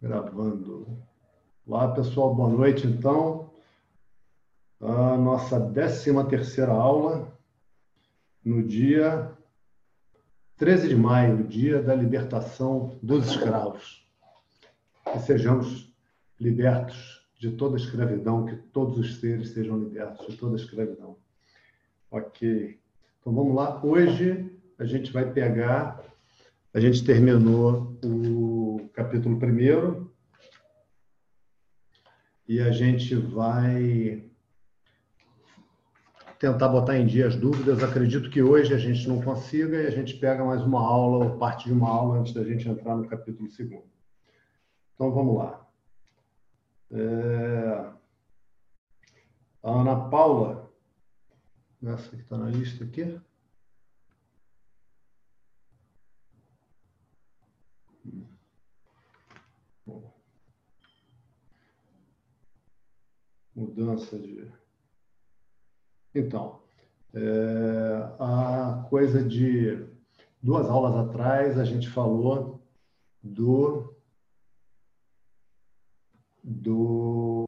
Gravando. Olá, pessoal, boa noite, então. A nossa 13 terceira aula, no dia 13 de maio, dia da libertação dos escravos. Que sejamos libertos de toda a escravidão, que todos os seres sejam libertos de toda a escravidão. Ok. Então vamos lá. Hoje a gente vai pegar. A gente terminou o capítulo primeiro e a gente vai tentar botar em dia as dúvidas. Acredito que hoje a gente não consiga e a gente pega mais uma aula ou parte de uma aula antes da gente entrar no capítulo segundo. Então vamos lá. É... A Ana Paula, essa que está na lista aqui. Mudança de. Então, é, a coisa de duas aulas atrás a gente falou do, do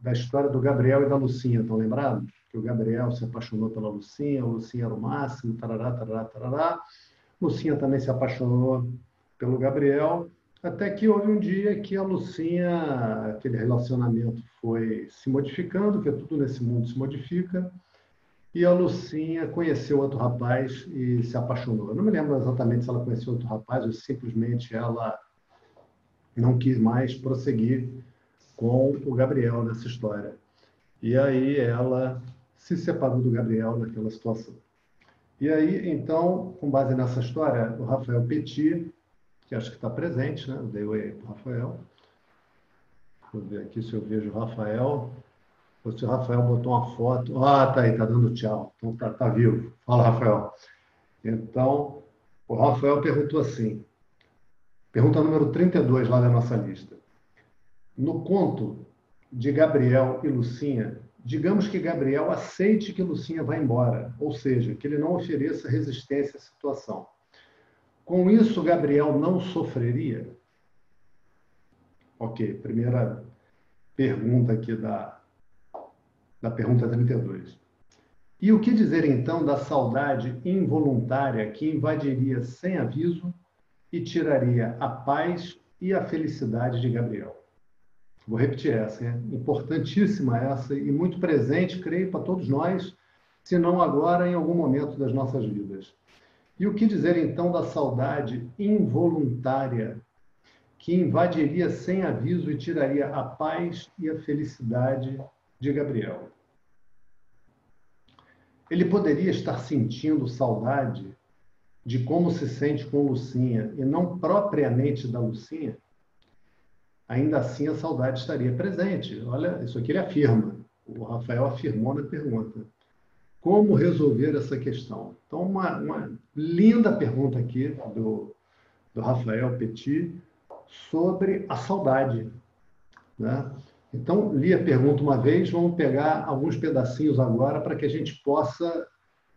da história do Gabriel e da Lucinha, estão lembrados? Que o Gabriel se apaixonou pela Lucinha, a Lucinha era o máximo, tarará, tarará, tarará. Lucinha também se apaixonou pelo Gabriel, até que houve um dia que a Lucinha, aquele relacionamento foi se modificando, que tudo nesse mundo se modifica, e a Lucinha conheceu outro rapaz e se apaixonou. Eu não me lembro exatamente se ela conheceu outro rapaz ou simplesmente ela não quis mais prosseguir com o Gabriel nessa história. E aí ela se separou do Gabriel naquela situação. E aí, então, com base nessa história, o Rafael Petit que acho que está presente, né? Dei oi para o Rafael. Vou ver aqui se eu vejo o Rafael. Ou se o Rafael botou uma foto. Ah, tá aí, tá dando tchau. Então tá, tá vivo. Fala, Rafael. Então, o Rafael perguntou assim. Pergunta número 32 lá da nossa lista. No conto de Gabriel e Lucinha, digamos que Gabriel aceite que Lucinha vá embora, ou seja, que ele não ofereça resistência à situação. Com isso, Gabriel não sofreria? Ok, primeira pergunta aqui da, da pergunta 32. E o que dizer então da saudade involuntária que invadiria sem aviso e tiraria a paz e a felicidade de Gabriel? Vou repetir essa, é importantíssima essa e muito presente, creio, para todos nós, se não agora, em algum momento das nossas vidas. E o que dizer então da saudade involuntária que invadiria sem aviso e tiraria a paz e a felicidade de Gabriel? Ele poderia estar sentindo saudade de como se sente com Lucinha e não propriamente da Lucinha? Ainda assim, a saudade estaria presente. Olha, isso aqui ele afirma. O Rafael afirmou na pergunta. Como resolver essa questão? Então, uma, uma linda pergunta aqui do, do Rafael Petit sobre a saudade. Né? Então, li a pergunta uma vez, vamos pegar alguns pedacinhos agora para que a gente possa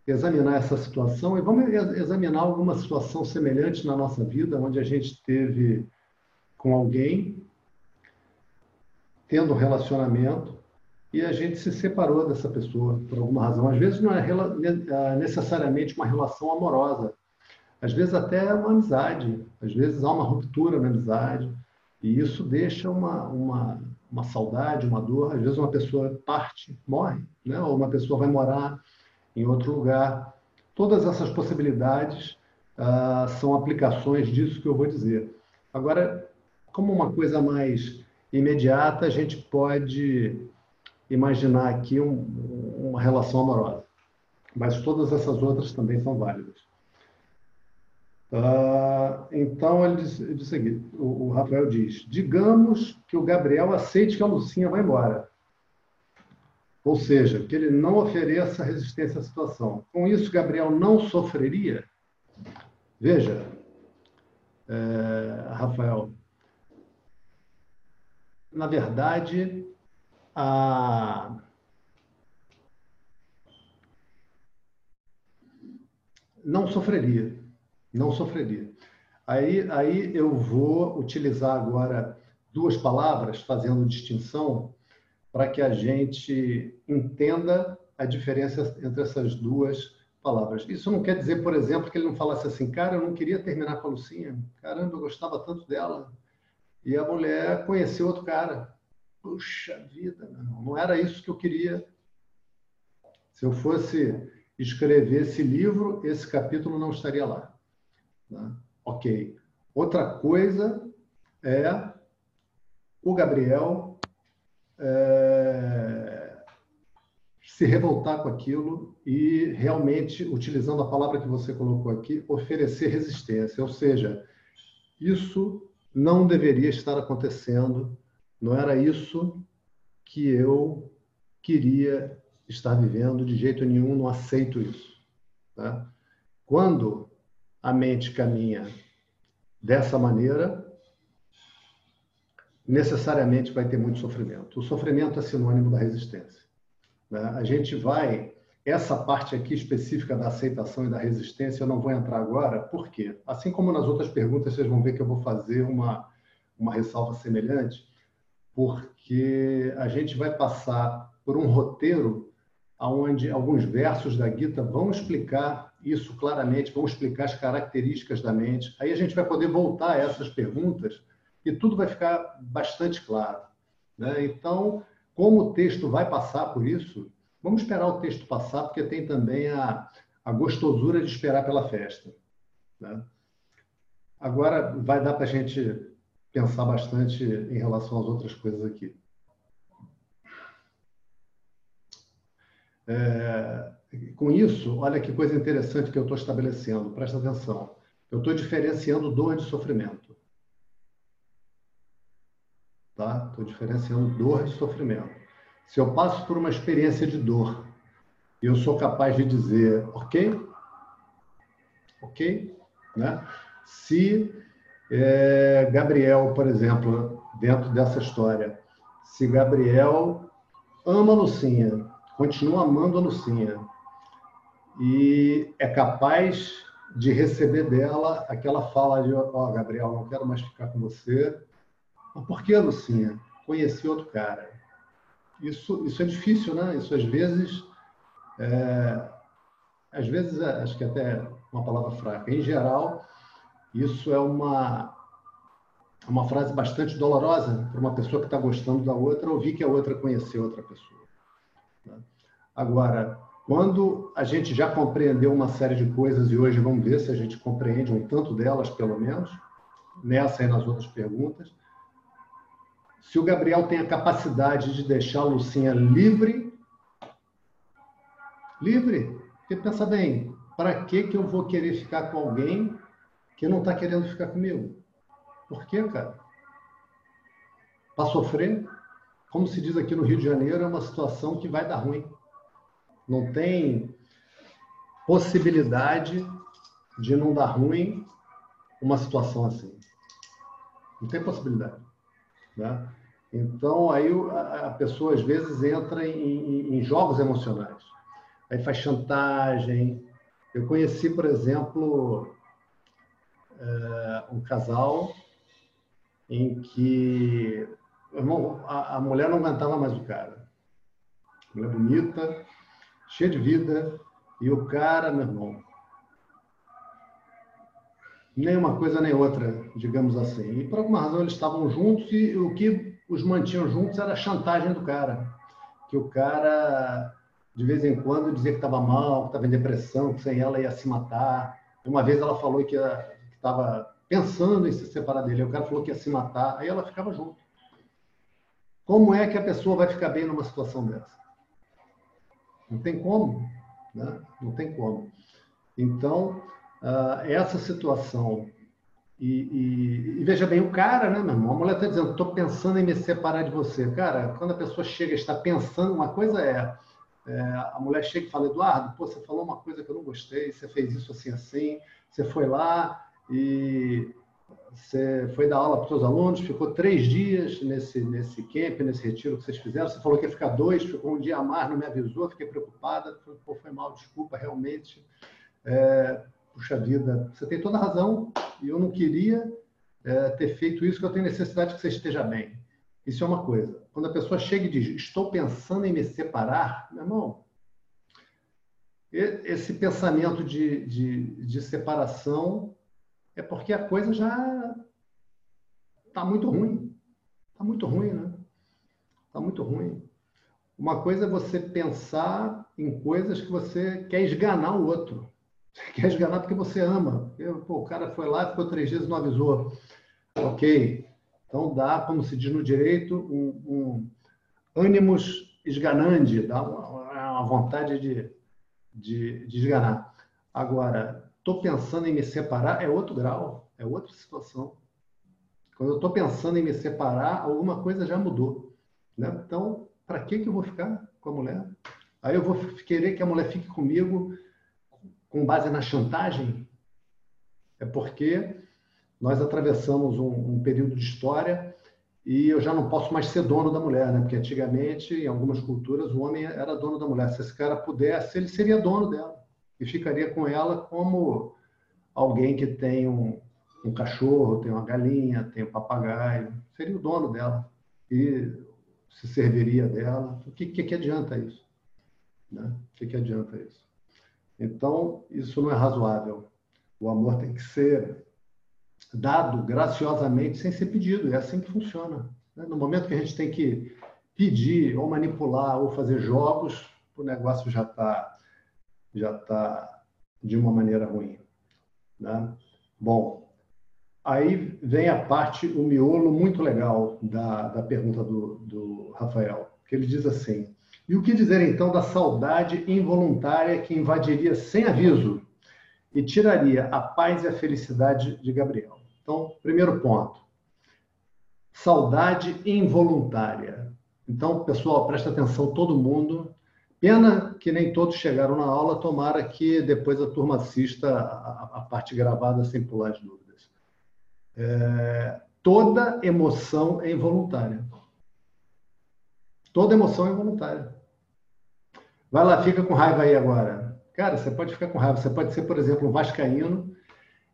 examinar essa situação e vamos examinar alguma situação semelhante na nossa vida, onde a gente teve com alguém, tendo um relacionamento, e a gente se separou dessa pessoa por alguma razão. Às vezes não é ah, necessariamente uma relação amorosa, às vezes até é uma amizade, às vezes há uma ruptura na amizade, e isso deixa uma, uma, uma saudade, uma dor. Às vezes uma pessoa parte, morre, né? ou uma pessoa vai morar em outro lugar. Todas essas possibilidades ah, são aplicações disso que eu vou dizer. Agora, como uma coisa mais imediata, a gente pode imaginar aqui um, uma relação amorosa. Mas todas essas outras também são válidas. Uh, então, ele diz, ele diz o o, o Rafael diz, digamos que o Gabriel aceite que a Lucinha vai embora. Ou seja, que ele não ofereça resistência à situação. Com isso, Gabriel não sofreria? Veja, é, Rafael, na verdade, a não sofreria, não sofreria. Aí, aí eu vou utilizar agora duas palavras, fazendo distinção, para que a gente entenda a diferença entre essas duas palavras. Isso não quer dizer, por exemplo, que ele não falasse assim, cara, eu não queria terminar com a Lucinha, caramba, eu gostava tanto dela. E a mulher conheceu outro cara. Puxa vida, não, não era isso que eu queria. Se eu fosse escrever esse livro, esse capítulo não estaria lá. Né? Ok. Outra coisa é o Gabriel é, se revoltar com aquilo e realmente, utilizando a palavra que você colocou aqui, oferecer resistência. Ou seja, isso não deveria estar acontecendo, não era isso que eu queria estar vivendo de jeito nenhum, não aceito isso. Tá? Quando a mente caminha dessa maneira, necessariamente vai ter muito sofrimento. O sofrimento é sinônimo da resistência. Né? A gente vai. Essa parte aqui específica da aceitação e da resistência eu não vou entrar agora, por quê? Assim como nas outras perguntas, vocês vão ver que eu vou fazer uma, uma ressalva semelhante, porque a gente vai passar por um roteiro onde alguns versos da Gita vão explicar isso claramente, vão explicar as características da mente. Aí a gente vai poder voltar a essas perguntas e tudo vai ficar bastante claro. Né? Então, como o texto vai passar por isso, vamos esperar o texto passar, porque tem também a, a gostosura de esperar pela festa. Né? Agora, vai dar para a gente pensar bastante em relação às outras coisas aqui. É, com isso, olha que coisa interessante que eu estou estabelecendo, presta atenção. Eu estou diferenciando dor de sofrimento. Tá? Estou diferenciando dor de sofrimento. Se eu passo por uma experiência de dor eu sou capaz de dizer, ok, ok, né? Se é, Gabriel, por exemplo, dentro dessa história, se Gabriel ama a Lucinha, continua amando a Lucinha, e é capaz de receber dela aquela fala de: Ó, oh, Gabriel, não quero mais ficar com você. Mas por que, Lucinha? Conheci outro cara. Isso, isso é difícil, né? Isso às vezes. É, às vezes, é, acho que até uma palavra fraca. Em geral, isso é uma, uma frase bastante dolorosa para uma pessoa que está gostando da outra ouvir que a outra conheceu outra pessoa. Né? Agora, quando a gente já compreendeu uma série de coisas, e hoje vamos ver se a gente compreende um tanto delas, pelo menos, nessa e nas outras perguntas, se o Gabriel tem a capacidade de deixar a Lucinha livre, livre, porque pensa bem, para que, que eu vou querer ficar com alguém que não está querendo ficar comigo? Por quê, cara? Para sofrer? Como se diz aqui no Rio de Janeiro, é uma situação que vai dar ruim. Não tem possibilidade de não dar ruim uma situação assim. Não tem possibilidade. Né? Então, aí a pessoa às vezes entra em, em jogos emocionais. Aí faz chantagem. Eu conheci, por exemplo, eh, um casal em que a mulher não aguentava mais o cara. Mulher bonita, cheia de vida, e o cara, meu irmão, nem uma coisa nem outra, digamos assim. E por alguma razão eles estavam juntos e o que os mantinham juntos era a chantagem do cara. Que o cara, de vez em quando, dizia que estava mal, que estava em depressão, que sem ela ia se matar. Uma vez ela falou que estava pensando em se separar dele, o cara falou que ia se matar, aí ela ficava junto. Como é que a pessoa vai ficar bem numa situação dessa? Não tem como, né? Não tem como. Então, uh, essa situação e, e, e, veja bem, o cara, né, meu irmão? A mulher está dizendo, estou pensando em me separar de você. Cara, quando a pessoa chega está pensando, uma coisa é, é, a mulher chega e fala, Eduardo, pô, você falou uma coisa que eu não gostei, você fez isso assim, assim, você foi lá e você foi dar aula para os seus alunos, ficou três dias nesse, nesse camp, nesse retiro que vocês fizeram. Você falou que ia ficar dois, ficou um dia a mais, não me avisou, fiquei preocupada. Pô, foi mal, desculpa, realmente. É, puxa vida, você tem toda a razão e eu não queria é, ter feito isso, que eu tenho necessidade que você esteja bem. Isso é uma coisa. Quando a pessoa chega e diz, estou pensando em me separar, meu irmão, esse pensamento de, de, de separação é porque a coisa já está muito ruim. Está muito ruim, né? Está muito ruim. Uma coisa é você pensar em coisas que você quer esganar o outro. Você quer esganar porque você ama. Eu, pô, o cara foi lá, ficou três dias e não avisou. Ok. Então dá, como se diz no direito, um, um ânimos esganande, dá uma, uma vontade de, de, de esganar. Agora, estou pensando em me separar, é outro grau, é outra situação. Quando eu estou pensando em me separar, alguma coisa já mudou. Né? Então, para que, que eu vou ficar com a mulher? Aí eu vou querer que a mulher fique comigo com base na chantagem? É porque nós atravessamos um, um, período de história e eu já não posso mais ser dono da mulher, né? Porque antigamente, em algumas culturas, o homem era dono da mulher. Se esse cara pudesse, ele seria dono dela e ficaria com ela como alguém que tem um, um cachorro, tem uma galinha, tem um papagaio, seria o dono dela e se serviria dela. O que, que, que adianta isso? Né? O que, que adianta isso? Então, isso não é razoável. O amor tem que ser dado graciosamente sem ser pedido. É assim que funciona. Né? No momento que a gente tem que pedir, ou manipular, ou fazer jogos, o negócio já está já tá de uma maneira ruim. Né? Bom, aí vem a parte, o miolo muito legal da, da pergunta do, do Rafael, que ele diz assim: e o que dizer então da saudade involuntária que invadiria sem aviso e tiraria a paz e a felicidade de Gabriel? Então, primeiro ponto. Saudade involuntária. Então, pessoal, presta atenção todo mundo. Pena que nem todos chegaram na aula, tomara que depois a turma assista a, a parte gravada sem pular as dúvidas. É, toda emoção é involuntária. Toda emoção é involuntária. Vai lá, fica com raiva aí agora. Cara, você pode ficar com raiva. Você pode ser, por exemplo, um vascaíno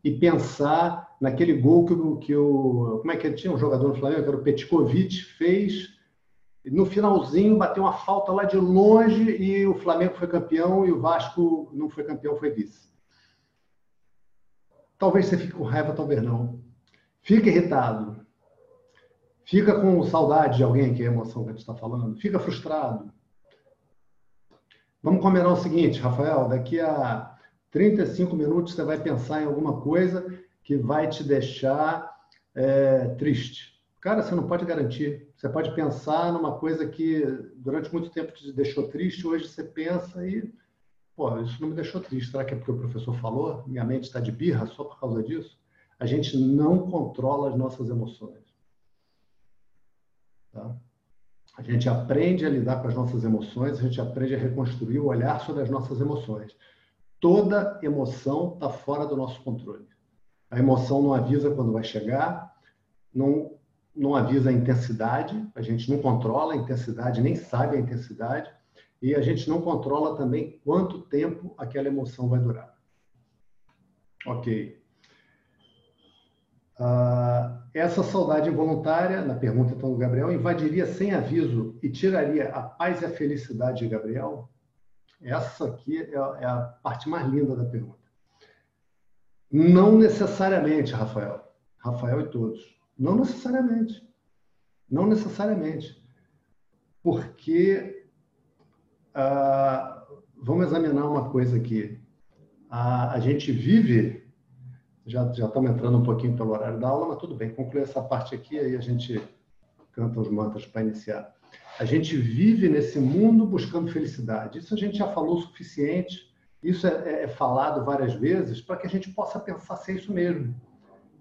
e pensar naquele gol que o, que o como é que tinha um jogador no Flamengo, que era o Petkovic, fez no finalzinho bateu uma falta lá de longe e o Flamengo foi campeão e o Vasco não foi campeão, foi vice. Talvez você fique com raiva, talvez não. Fica irritado. Fica com saudade de alguém, que é a emoção que a gente está falando. Fica frustrado. Vamos combinar o seguinte, Rafael, daqui a 35 minutos você vai pensar em alguma coisa que vai te deixar é, triste. Cara, você não pode garantir. Você pode pensar numa coisa que durante muito tempo te deixou triste, hoje você pensa e, pô, isso não me deixou triste. Será que é porque o professor falou? Minha mente está de birra só por causa disso? A gente não controla as nossas emoções. Tá? A gente aprende a lidar com as nossas emoções, a gente aprende a reconstruir o olhar sobre as nossas emoções toda emoção está fora do nosso controle. A emoção não avisa quando vai chegar, não, não avisa a intensidade, a gente não controla a intensidade, nem sabe a intensidade, e a gente não controla também quanto tempo aquela emoção vai durar. Ok. Uh, essa saudade involuntária, na pergunta então do Gabriel, invadiria sem aviso e tiraria a paz e a felicidade de Gabriel? Essa aqui é, é a parte mais linda da pergunta. Não necessariamente, Rafael. Rafael e todos. Não necessariamente. Não necessariamente. Porque ah, vamos examinar uma coisa aqui. A, a gente vive, já, já estamos entrando um pouquinho pelo horário da aula, mas tudo bem, concluir essa parte aqui, aí a gente canta os mantras para iniciar. A gente vive nesse mundo buscando felicidade. Isso a gente já falou o suficiente, isso é, é, é falado várias vezes, para que a gente possa pensar se é isso mesmo.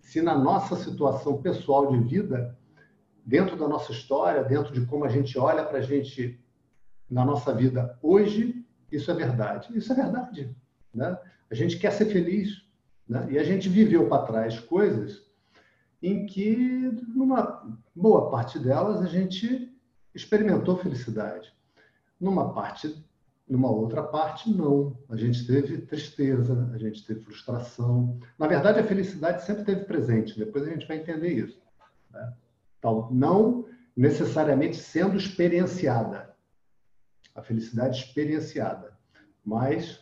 Se na nossa situação pessoal de vida, dentro da nossa história, dentro de como a gente olha para a gente na nossa vida hoje, isso é verdade. Isso é verdade. Né? A gente quer ser feliz. Né? E a gente viveu para trás coisas em que, numa boa parte delas, a gente experimentou felicidade. Numa parte numa outra parte, não. A gente teve tristeza, a gente teve frustração. Na verdade, a felicidade sempre esteve presente. Depois a gente vai entender isso. Né? Então, não necessariamente sendo experienciada. A felicidade experienciada. Mas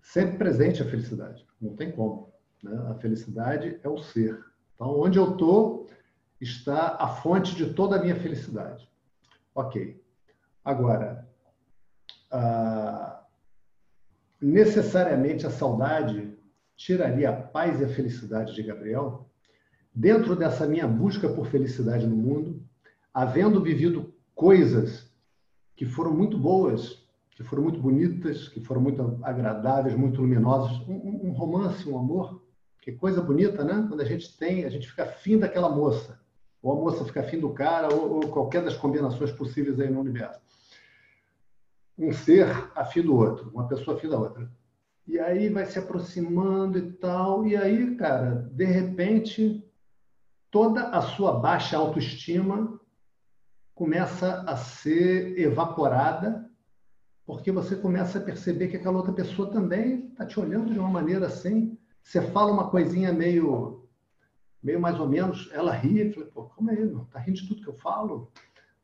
sempre presente a felicidade. Não tem como. Né? A felicidade é o ser. Então, onde eu estou está a fonte de toda a minha felicidade. Ok. Agora, ah, necessariamente a saudade tiraria a paz e a felicidade de Gabriel? Dentro dessa minha busca por felicidade no mundo, havendo vivido coisas que foram muito boas, que foram muito bonitas, que foram muito agradáveis, muito luminosas, um, um romance, um amor, que coisa bonita, né? Quando a gente tem, a gente fica afim daquela moça, ou a moça fica afim do cara, ou, ou qualquer das combinações possíveis aí no universo um ser afim do outro, uma pessoa afim da outra. E aí vai se aproximando e tal, e aí, cara, de repente, toda a sua baixa autoestima começa a ser evaporada, porque você começa a perceber que aquela outra pessoa também está te olhando de uma maneira assim. Você fala uma coisinha meio, meio mais ou menos, ela ri, fala, pô, como é, não? Tá rindo de tudo que eu falo,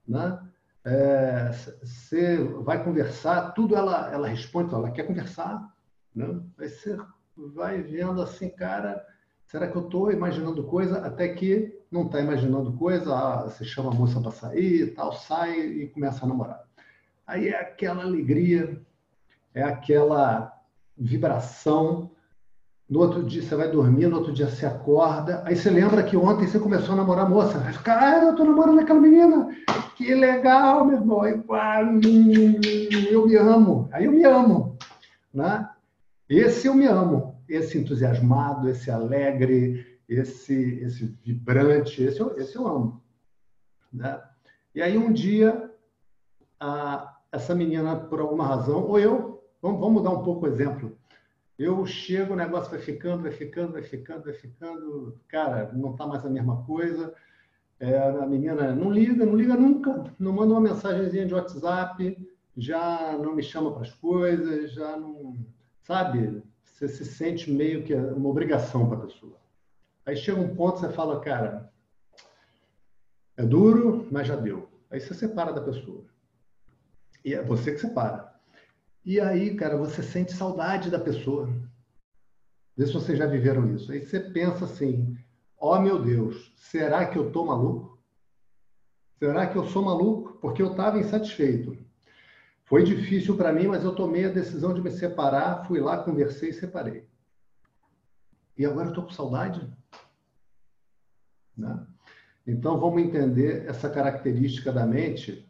né? É, você vai conversar, tudo ela, ela responde, ela quer conversar. Né? Aí você vai vendo assim, cara, será que eu estou imaginando coisa? Até que não está imaginando coisa, ah, você chama a moça para sair e tal, sai e começa a namorar. Aí é aquela alegria, é aquela vibração no outro dia você vai dormir, no outro dia você acorda, aí você lembra que ontem você começou a namorar a moça. Cara, eu tô namorando aquela menina. Que legal, meu irmão. Eu me amo. Aí eu me amo. Né? Esse eu me amo. Esse entusiasmado, esse alegre, esse, esse vibrante, esse eu, esse eu amo. Né? E aí um dia, a, essa menina, por alguma razão, ou eu, vamos, vamos mudar um pouco o exemplo eu chego, o negócio vai ficando, vai ficando, vai ficando, vai ficando. Cara, não está mais a mesma coisa. É, a menina não liga, não liga nunca, não manda uma mensagenzinha de WhatsApp, já não me chama para as coisas, já não. Sabe? Você se sente meio que uma obrigação para a pessoa. Aí chega um ponto você fala, cara, é duro, mas já deu. Aí você separa da pessoa. E é você que separa. E aí, cara, você sente saudade da pessoa. Vê se vocês já viveram isso. Aí você pensa assim: oh, meu Deus, será que eu tô maluco? Será que eu sou maluco? Porque eu estava insatisfeito. Foi difícil para mim, mas eu tomei a decisão de me separar, fui lá, conversei e separei. E agora eu estou com saudade? Né? Então vamos entender essa característica da mente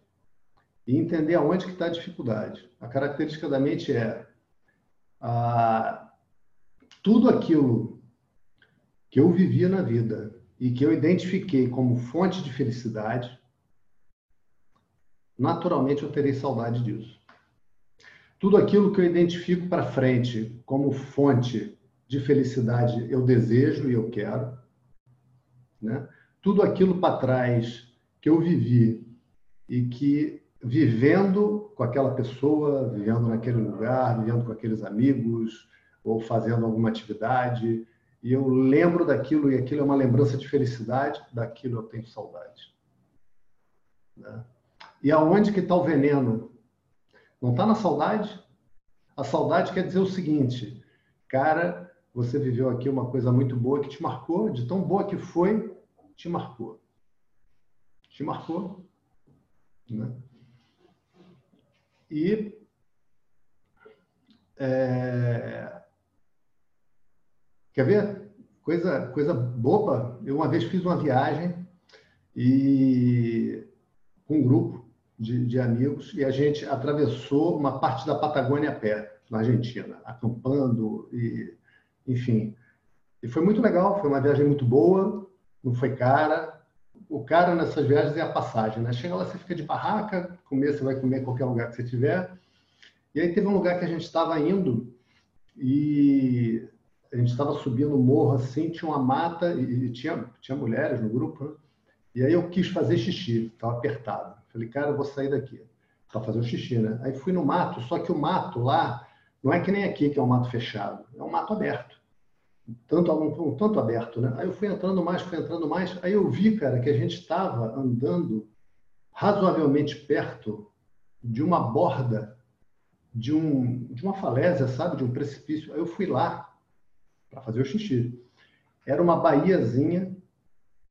e entender aonde que está a dificuldade. A característica da mente é a, tudo aquilo que eu vivia na vida e que eu identifiquei como fonte de felicidade, naturalmente eu terei saudade disso. Tudo aquilo que eu identifico para frente como fonte de felicidade, eu desejo e eu quero. Né? Tudo aquilo para trás que eu vivi e que vivendo com aquela pessoa, vivendo naquele lugar, vivendo com aqueles amigos, ou fazendo alguma atividade, e eu lembro daquilo, e aquilo é uma lembrança de felicidade, daquilo eu tenho saudade. Né? E aonde que está o veneno? Não está na saudade? A saudade quer dizer o seguinte, cara, você viveu aqui uma coisa muito boa que te marcou, de tão boa que foi, te marcou. Te marcou. Né? E é, quer ver? Coisa, coisa boba. Eu uma vez fiz uma viagem e com um grupo de, de amigos e a gente atravessou uma parte da Patagônia a pé, na Argentina, acampando e, enfim. E foi muito legal, foi uma viagem muito boa, não foi cara, o cara nessas viagens é a passagem, né? Chega lá, você fica de barraca, comer, você vai comer em qualquer lugar que você tiver. E aí teve um lugar que a gente estava indo e a gente estava subindo o morro assim, tinha uma mata e tinha, tinha mulheres no grupo, né? E aí eu quis fazer xixi, estava apertado. Falei, cara, eu vou sair daqui. para fazer o xixi, né? Aí fui no mato, só que o mato lá não é que nem aqui, que é um mato fechado, é um mato aberto. Tanto, um, tanto aberto, né? Aí eu fui entrando mais, fui entrando mais, aí eu vi, cara, que a gente estava andando razoavelmente perto de uma borda de, um, de uma falésia, sabe? De um precipício. Aí eu fui lá para fazer o xixi. Era uma baiazinha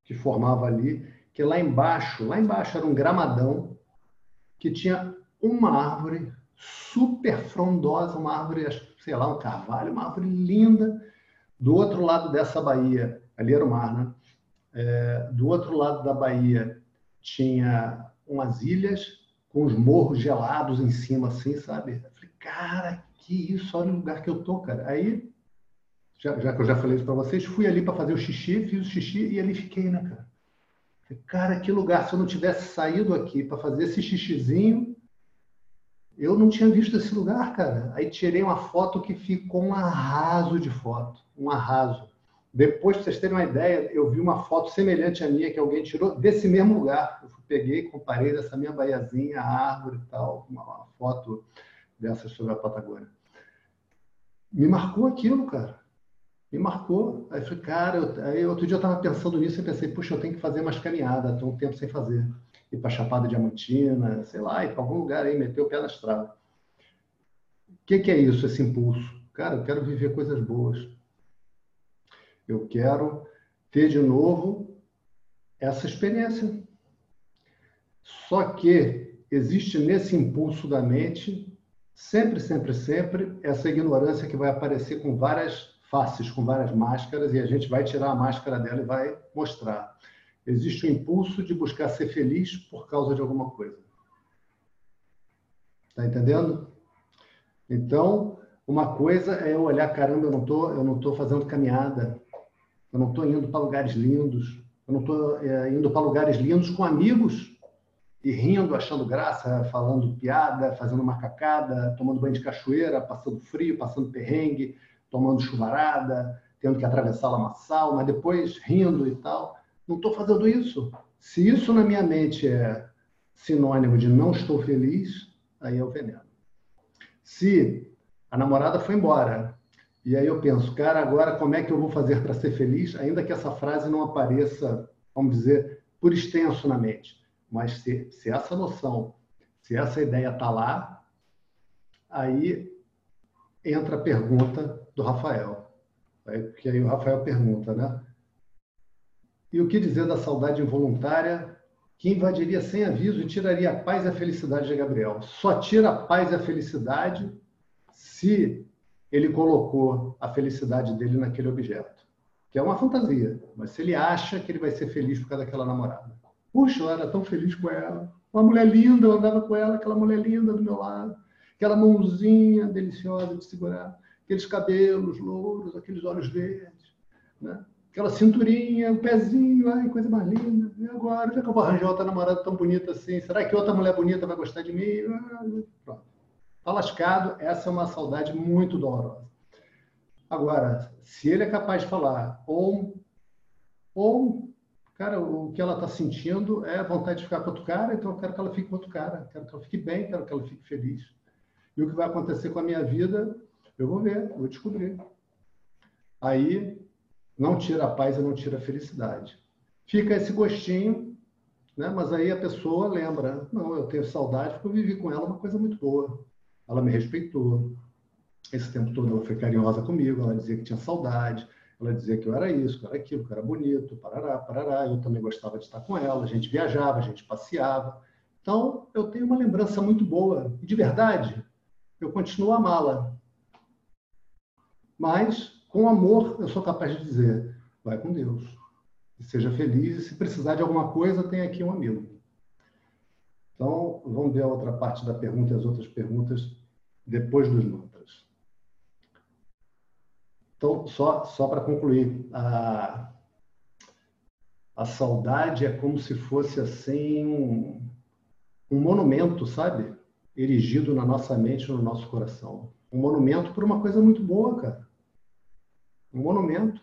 que formava ali, que lá embaixo, lá embaixo era um gramadão que tinha uma árvore super frondosa, uma árvore, sei lá, um carvalho, uma árvore linda. Do outro lado dessa baía, ali era o mar, né? É, do outro lado da baía tinha umas ilhas com os morros gelados em cima, assim, sabe? Eu falei, cara, que isso, olha o lugar que eu tô, cara. Aí, já, já que eu já falei isso para vocês, fui ali para fazer o xixi, fiz o xixi e ali fiquei, né, cara? Cara, que lugar, se eu não tivesse saído aqui para fazer esse xixizinho, eu não tinha visto esse lugar, cara. Aí tirei uma foto que ficou um arraso de foto, um arraso. Depois, para vocês terem uma ideia, eu vi uma foto semelhante à minha que alguém tirou desse mesmo lugar. Eu peguei, comparei dessa minha baiazinha, a árvore e tal, uma, uma foto dessas sobre a Patagônia. Me marcou aquilo, cara. Me marcou. Aí eu falei, cara, eu, aí outro dia eu estava pensando nisso e pensei, puxa, eu tenho que fazer mais caminhada, estou um tempo sem fazer. Ir para Chapada Diamantina, sei lá, ir para algum lugar aí, meter o pé na estrada. O que, que é isso, esse impulso? Cara, eu quero viver coisas boas eu quero ter de novo essa experiência. Só que existe nesse impulso da mente, sempre, sempre, sempre, essa ignorância que vai aparecer com várias faces, com várias máscaras, e a gente vai tirar a máscara dela e vai mostrar. Existe o impulso de buscar ser feliz por causa de alguma coisa. Está entendendo? Então, uma coisa é eu olhar, caramba, eu não tô, eu não tô fazendo caminhada, eu não estou indo para lugares lindos, eu não estou é, indo para lugares lindos com amigos e rindo, achando graça, falando piada, fazendo macacada, tomando banho de cachoeira, passando frio, passando perrengue, tomando chuvarada, tendo que atravessar lamaçal, mas depois rindo e tal. Não estou fazendo isso. Se isso na minha mente é sinônimo de não estou feliz, aí é o veneno. Se a namorada foi embora, e aí eu penso, cara, agora como é que eu vou fazer para ser feliz, ainda que essa frase não apareça, vamos dizer, por extenso na mente. Mas se, se essa noção, se essa ideia está lá, aí entra a pergunta do Rafael. Que aí o Rafael pergunta, né? E o que dizer da saudade involuntária que invadiria sem aviso e tiraria a paz e a felicidade de Gabriel? Só tira a paz e a felicidade se ele colocou a felicidade dele naquele objeto, que é uma fantasia, mas se ele acha que ele vai ser feliz por causa daquela namorada. Puxa, eu era tão feliz com ela. Uma mulher linda, eu andava com ela, aquela mulher linda do meu lado, aquela mãozinha deliciosa de segurar, aqueles cabelos louros, aqueles olhos verdes, né? aquela cinturinha, o pezinho, ai, coisa mais linda. E agora, já que eu vou arranjar outra namorada tão bonita assim, será que outra mulher bonita vai gostar de mim? Ah, pronto. Está lascado, essa é uma saudade muito dolorosa. Agora, se ele é capaz de falar, ou, ou cara, o que ela está sentindo é vontade de ficar com outro cara, então eu quero que ela fique com outro cara, quero que ela fique bem, quero que ela fique feliz. E o que vai acontecer com a minha vida, eu vou ver, vou descobrir. Aí, não tira a paz e não tira a felicidade. Fica esse gostinho, né? mas aí a pessoa lembra, não, eu tenho saudade porque eu vivi com ela uma coisa muito boa. Ela me respeitou. Esse tempo todo ela foi carinhosa comigo, ela dizia que tinha saudade, ela dizia que eu era isso, que eu era aquilo, que eu era bonito, parará, parará. Eu também gostava de estar com ela, a gente viajava, a gente passeava. Então, eu tenho uma lembrança muito boa. E de verdade, eu continuo a amá-la. Mas, com amor, eu sou capaz de dizer: vai com Deus. Seja feliz. E se precisar de alguma coisa, tem aqui um amigo. Então, vamos ver a outra parte da pergunta e as outras perguntas depois dos mantras. Então, só, só para concluir, a, a saudade é como se fosse assim um, um monumento, sabe? Erigido na nossa mente, no nosso coração. Um monumento por uma coisa muito boa, cara. Um monumento.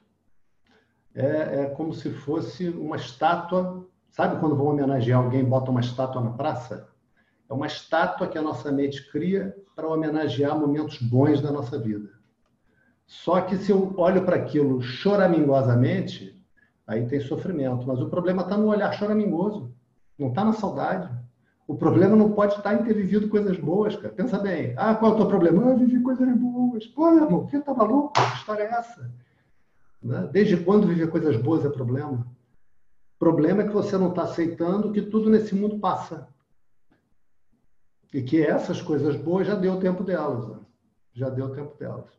É, é como se fosse uma estátua Sabe quando vão homenagear alguém, botam uma estátua na praça? É uma estátua que a nossa mente cria para homenagear momentos bons da nossa vida. Só que se eu olho para aquilo choramingosamente, aí tem sofrimento. Mas o problema está no olhar choramingoso, não está na saudade. O problema não pode estar em ter vivido coisas boas, cara. Pensa bem. Ah, qual é o teu problema? Ah, eu vivi coisas boas. Pô, meu irmão, você tá maluco? Que história é essa? Né? Desde quando viver coisas boas é problema? O problema é que você não está aceitando que tudo nesse mundo passa. E que essas coisas boas já deu tempo delas. Né? Já deu tempo delas.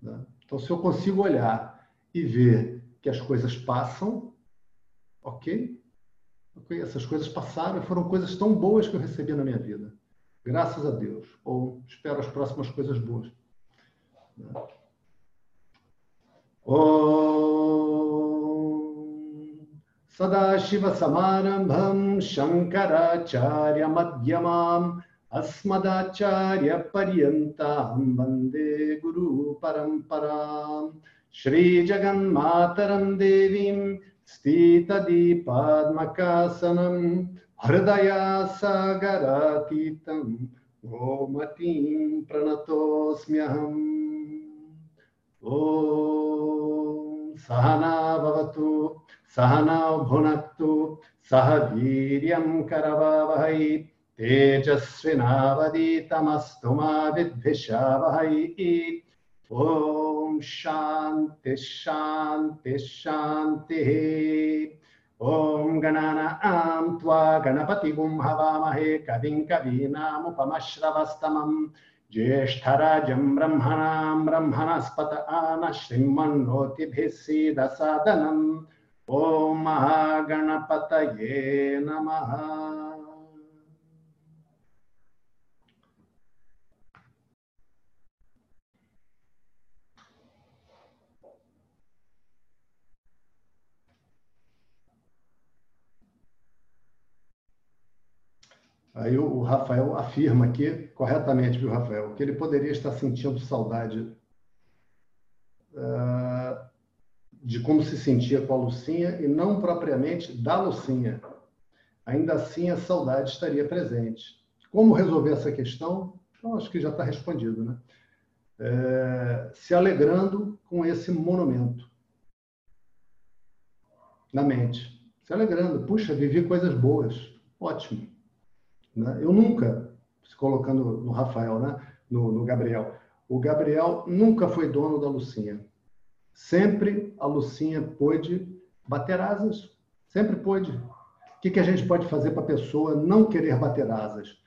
Né? Então, se eu consigo olhar e ver que as coisas passam, ok? Ok, essas coisas passaram e foram coisas tão boas que eu recebi na minha vida. Graças a Deus. Ou espero as próximas coisas boas. Om Sadashiva Samarambham Shankaracharya Madhyamam Asmadacharya Paryantam Vande Guru Paramparam Shri Jagan Mataram Devim स्थितदीपात्मकासनं हृदयासागरातीतं गोमतीं प्रणतोऽस्म्यहम्। ॐ सहना भवतु, सहना भुनक्तु, सह वीर्यं करवावहै, तेजस्विनावदीतमस्तु मा विद्विषावहै ॐ शान्ति शान्ति शान्तिः ॐ गणानां त्वा गणपतिगुं हवामहे कविं कवीनामुपमश्रवस्तमम्। ज्येष्ठराजं ब्रह्मणां ब्रह्मणस्पत आन श्रीमन्नोतिभिः सीदसादनम्। ॐ महागणपतये नमः। Aí o Rafael afirma aqui, corretamente, viu, Rafael, que ele poderia estar sentindo saudade uh, de como se sentia com a Lucinha e não propriamente da Lucinha. Ainda assim, a saudade estaria presente. Como resolver essa questão? Então, acho que já está respondido, né? É, se alegrando com esse monumento na mente. Se alegrando. Puxa, vivi coisas boas. Ótimo. Né? Eu nunca, se colocando no Rafael, né? no, no Gabriel, o Gabriel nunca foi dono da Lucinha. Sempre a Lucinha pôde bater asas. Sempre pôde. O que, que a gente pode fazer para a pessoa não querer bater asas?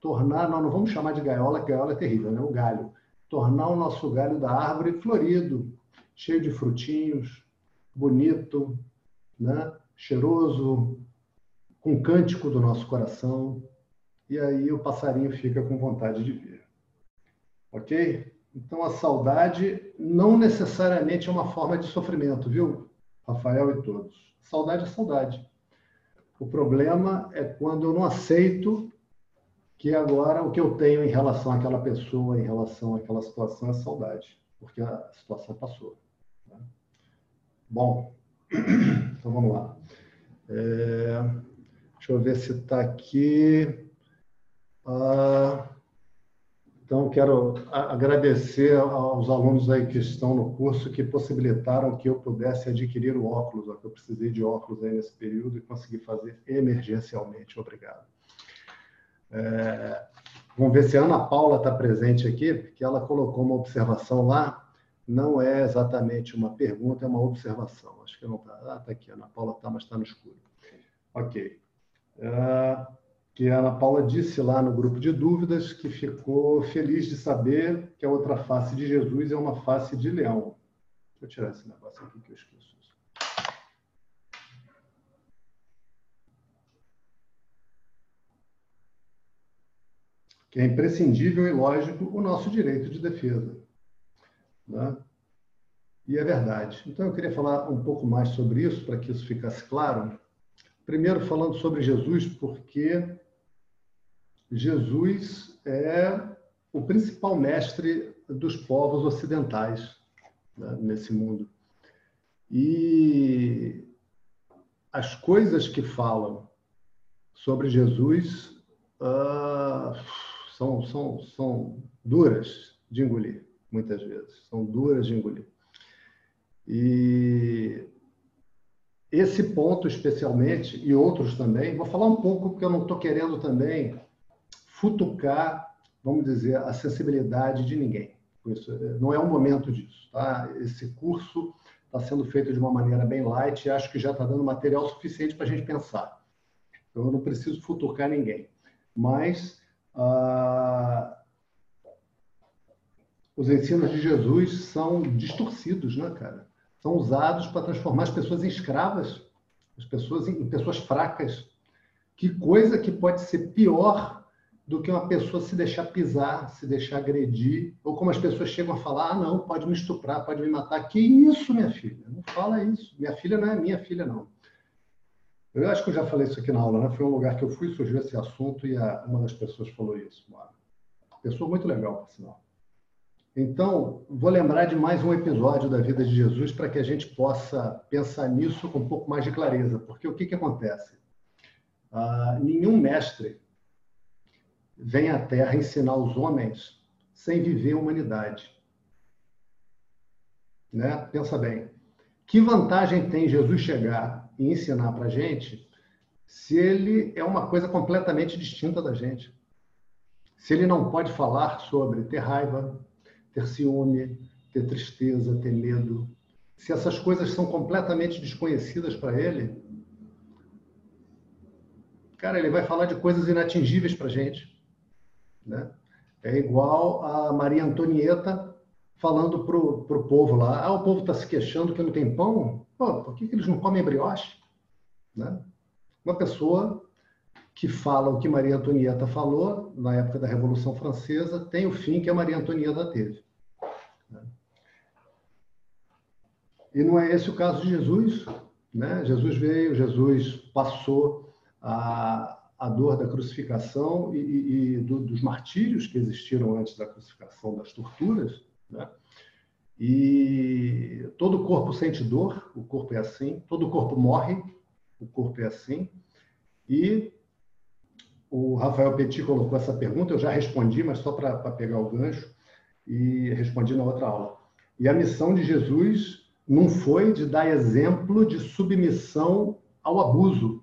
Tornar, nós não vamos chamar de gaiola, que gaiola é terrível, né? O galho. Tornar o nosso galho da árvore florido, cheio de frutinhos, bonito, né? cheiroso, com cântico do nosso coração e aí o passarinho fica com vontade de ver. Ok? Então a saudade não necessariamente é uma forma de sofrimento, viu, Rafael e todos? Saudade é saudade. O problema é quando eu não aceito que agora o que eu tenho em relação àquela pessoa, em relação àquela situação, é saudade, porque a situação passou. Né? Bom, então vamos lá. É, deixa eu ver se está aqui. Ah, então, quero agradecer aos alunos aí que estão no curso que possibilitaram que eu pudesse adquirir o óculos, que eu precisei de óculos aí nesse período e consegui fazer emergencialmente. Obrigado. É, vamos ver se a Ana Paula está presente aqui, porque ela colocou uma observação lá. Não é exatamente uma pergunta, é uma observação. Acho que não está. Ah, está aqui. A Ana Paula está, mas está no escuro. Ok. Uh, que a Ana Paula disse lá no grupo de dúvidas que ficou feliz de saber que a outra face de Jesus é uma face de leão. Deixa eu tirar esse negócio aqui que eu esqueço. Que é imprescindível e lógico o nosso direito de defesa. Né? E é verdade. Então eu queria falar um pouco mais sobre isso, para que isso ficasse claro. Primeiro, falando sobre Jesus, porque Jesus é o principal mestre dos povos ocidentais né, nesse mundo. E as coisas que falam sobre Jesus uh, são, são, são duras de engolir, muitas vezes. São duras de engolir. E esse ponto, especialmente, e outros também, vou falar um pouco, porque eu não estou querendo também futucar, vamos dizer, a sensibilidade de ninguém. Isso, não é o momento disso. Tá? Esse curso está sendo feito de uma maneira bem light e acho que já está dando material suficiente para a gente pensar. Então, eu não preciso futucar ninguém. Mas ah, os ensinos de Jesus são distorcidos, né, cara? São usados para transformar as pessoas em escravas, as pessoas em, em pessoas fracas. Que coisa que pode ser pior do que uma pessoa se deixar pisar, se deixar agredir, ou como as pessoas chegam a falar, ah, não, pode me estuprar, pode me matar. Que isso, minha filha? Não fala isso. Minha filha não é minha filha, não. Eu acho que eu já falei isso aqui na aula, né? Foi um lugar que eu fui, surgiu esse assunto e a, uma das pessoas falou isso. Uma pessoa muito legal, por sinal. Então, vou lembrar de mais um episódio da vida de Jesus para que a gente possa pensar nisso com um pouco mais de clareza. Porque o que, que acontece? Ah, nenhum mestre vem à Terra ensinar os homens sem viver a humanidade. Né? Pensa bem. Que vantagem tem Jesus chegar e ensinar para a gente se ele é uma coisa completamente distinta da gente? Se ele não pode falar sobre ter raiva, ter ciúme, ter tristeza, ter medo, se essas coisas são completamente desconhecidas para ele, cara, ele vai falar de coisas inatingíveis para gente. Né? É igual a Maria Antonieta falando para o povo lá: ah, o povo está se queixando que não tem pão, Pô, por que, que eles não comem brioche? Né? Uma pessoa que fala o que Maria Antonieta falou na época da Revolução Francesa tem o fim que a Maria Antonieta teve. Né? E não é esse o caso de Jesus. Né? Jesus veio, Jesus passou a, a dor da crucificação e, e, e do, dos martírios que existiram antes da crucificação, das torturas. Né? E todo corpo sente dor, o corpo é assim. Todo corpo morre, o corpo é assim. E o Rafael Petit colocou essa pergunta, eu já respondi, mas só para pegar o gancho, e respondi na outra aula. E a missão de Jesus não foi de dar exemplo de submissão ao abuso,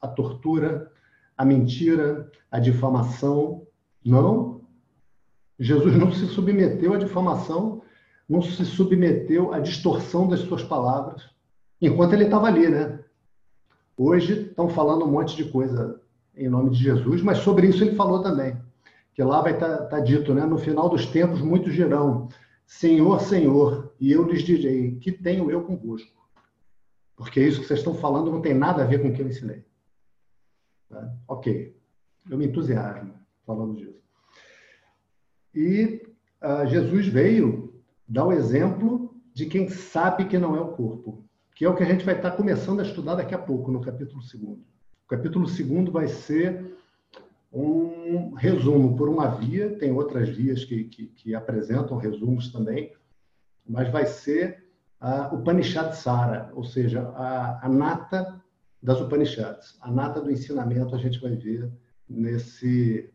à tortura, a mentira, a difamação. Não. Jesus não se submeteu à difamação, não se submeteu à distorção das suas palavras, enquanto ele estava ali, né? Hoje estão falando um monte de coisa em nome de Jesus, mas sobre isso ele falou também. Que lá vai estar tá, tá dito, né? No final dos tempos, muitos dirão: Senhor, Senhor, e eu lhes direi: Que tenho eu convosco? Porque isso que vocês estão falando não tem nada a ver com o que eu ensinei. Tá? Ok, eu me entusiasmo falando disso. E uh, Jesus veio dar o exemplo de quem sabe que não é o corpo, que é o que a gente vai estar começando a estudar daqui a pouco, no capítulo 2. O capítulo 2 vai ser um resumo por uma via, tem outras vias que, que, que apresentam resumos também, mas vai ser uh, o Panishad Sara, ou seja, a, a nata das Upanishads. A nata do ensinamento a gente vai ver nesse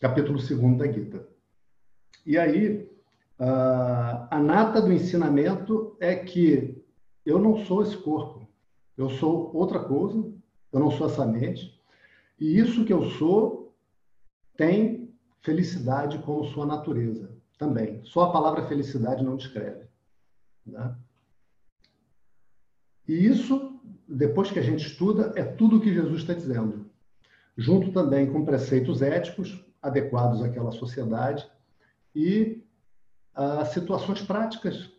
capítulo 2 da Gita. E aí, a nata do ensinamento é que eu não sou esse corpo, eu sou outra coisa, eu não sou essa mente, e isso que eu sou tem felicidade como sua natureza também. Só a palavra felicidade não descreve. Né? E isso depois que a gente estuda, é tudo o que Jesus está dizendo, junto também com preceitos éticos adequados àquela sociedade e uh, situações práticas,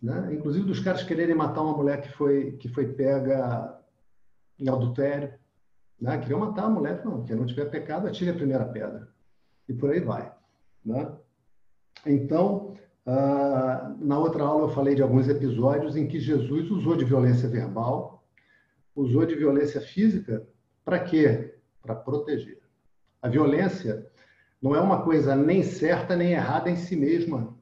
né? inclusive dos caras quererem matar uma mulher que foi que foi pega em adultério, né? queriam matar a mulher, não, quem não tiver pecado atire a primeira pedra e por aí vai, né? Então Uh, na outra aula eu falei de alguns episódios em que Jesus usou de violência verbal, usou de violência física, para quê? Para proteger. A violência não é uma coisa nem certa nem errada em si mesma.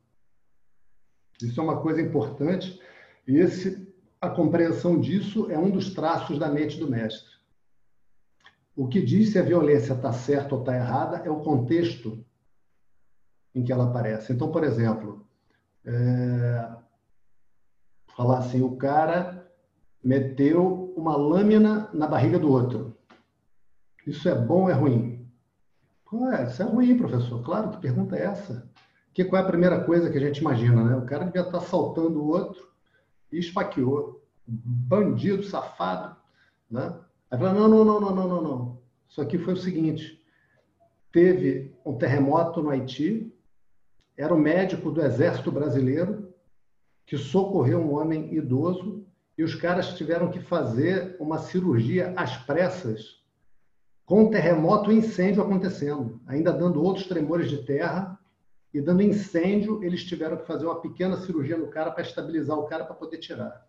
Isso é uma coisa importante e esse, a compreensão disso é um dos traços da mente do mestre. O que diz se a violência está certa ou está errada é o contexto em que ela aparece. Então, por exemplo, é... falar assim, o cara meteu uma lâmina na barriga do outro. Isso é bom ou é ruim? É, isso é ruim, professor. Claro, que pergunta é essa? Que qual é a primeira coisa que a gente imagina, né? O cara devia estar assaltando o outro e esfaqueou. Bandido, safado, né? Aí fala, não, não, não, não, não, não, não. Isso aqui foi o seguinte, teve um terremoto no Haiti, era o médico do exército brasileiro que socorreu um homem idoso e os caras tiveram que fazer uma cirurgia às pressas com terremoto e incêndio acontecendo, ainda dando outros tremores de terra e dando incêndio, eles tiveram que fazer uma pequena cirurgia no cara para estabilizar o cara para poder tirar.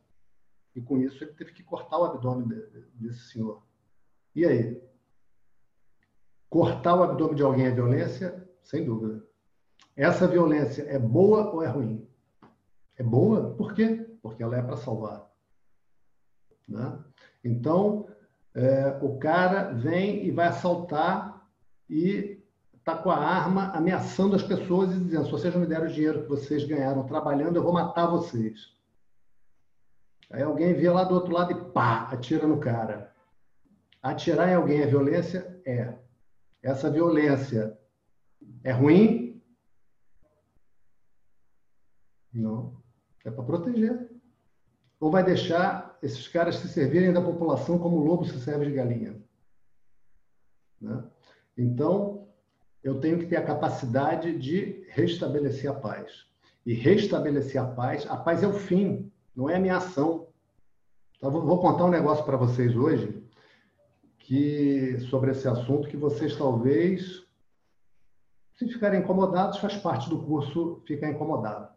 E com isso ele teve que cortar o abdômen desse senhor. E aí? Cortar o abdômen de alguém é violência? Sem dúvida. Essa violência é boa ou é ruim? É boa, por quê? Porque ela é para salvar. Né? Então, é, o cara vem e vai assaltar e está com a arma ameaçando as pessoas e dizendo: se vocês não me deram o dinheiro que vocês ganharam trabalhando, eu vou matar vocês. Aí alguém vê lá do outro lado e pá, atira no cara. Atirar em alguém é violência? É. Essa violência é ruim? Não. É para proteger. Ou vai deixar esses caras se servirem da população como o lobo se serve de galinha? Né? Então, eu tenho que ter a capacidade de restabelecer a paz. E restabelecer a paz, a paz é o fim, não é a minha ação. Então, vou contar um negócio para vocês hoje que sobre esse assunto que vocês talvez, se ficarem incomodados, faz parte do curso ficar incomodado.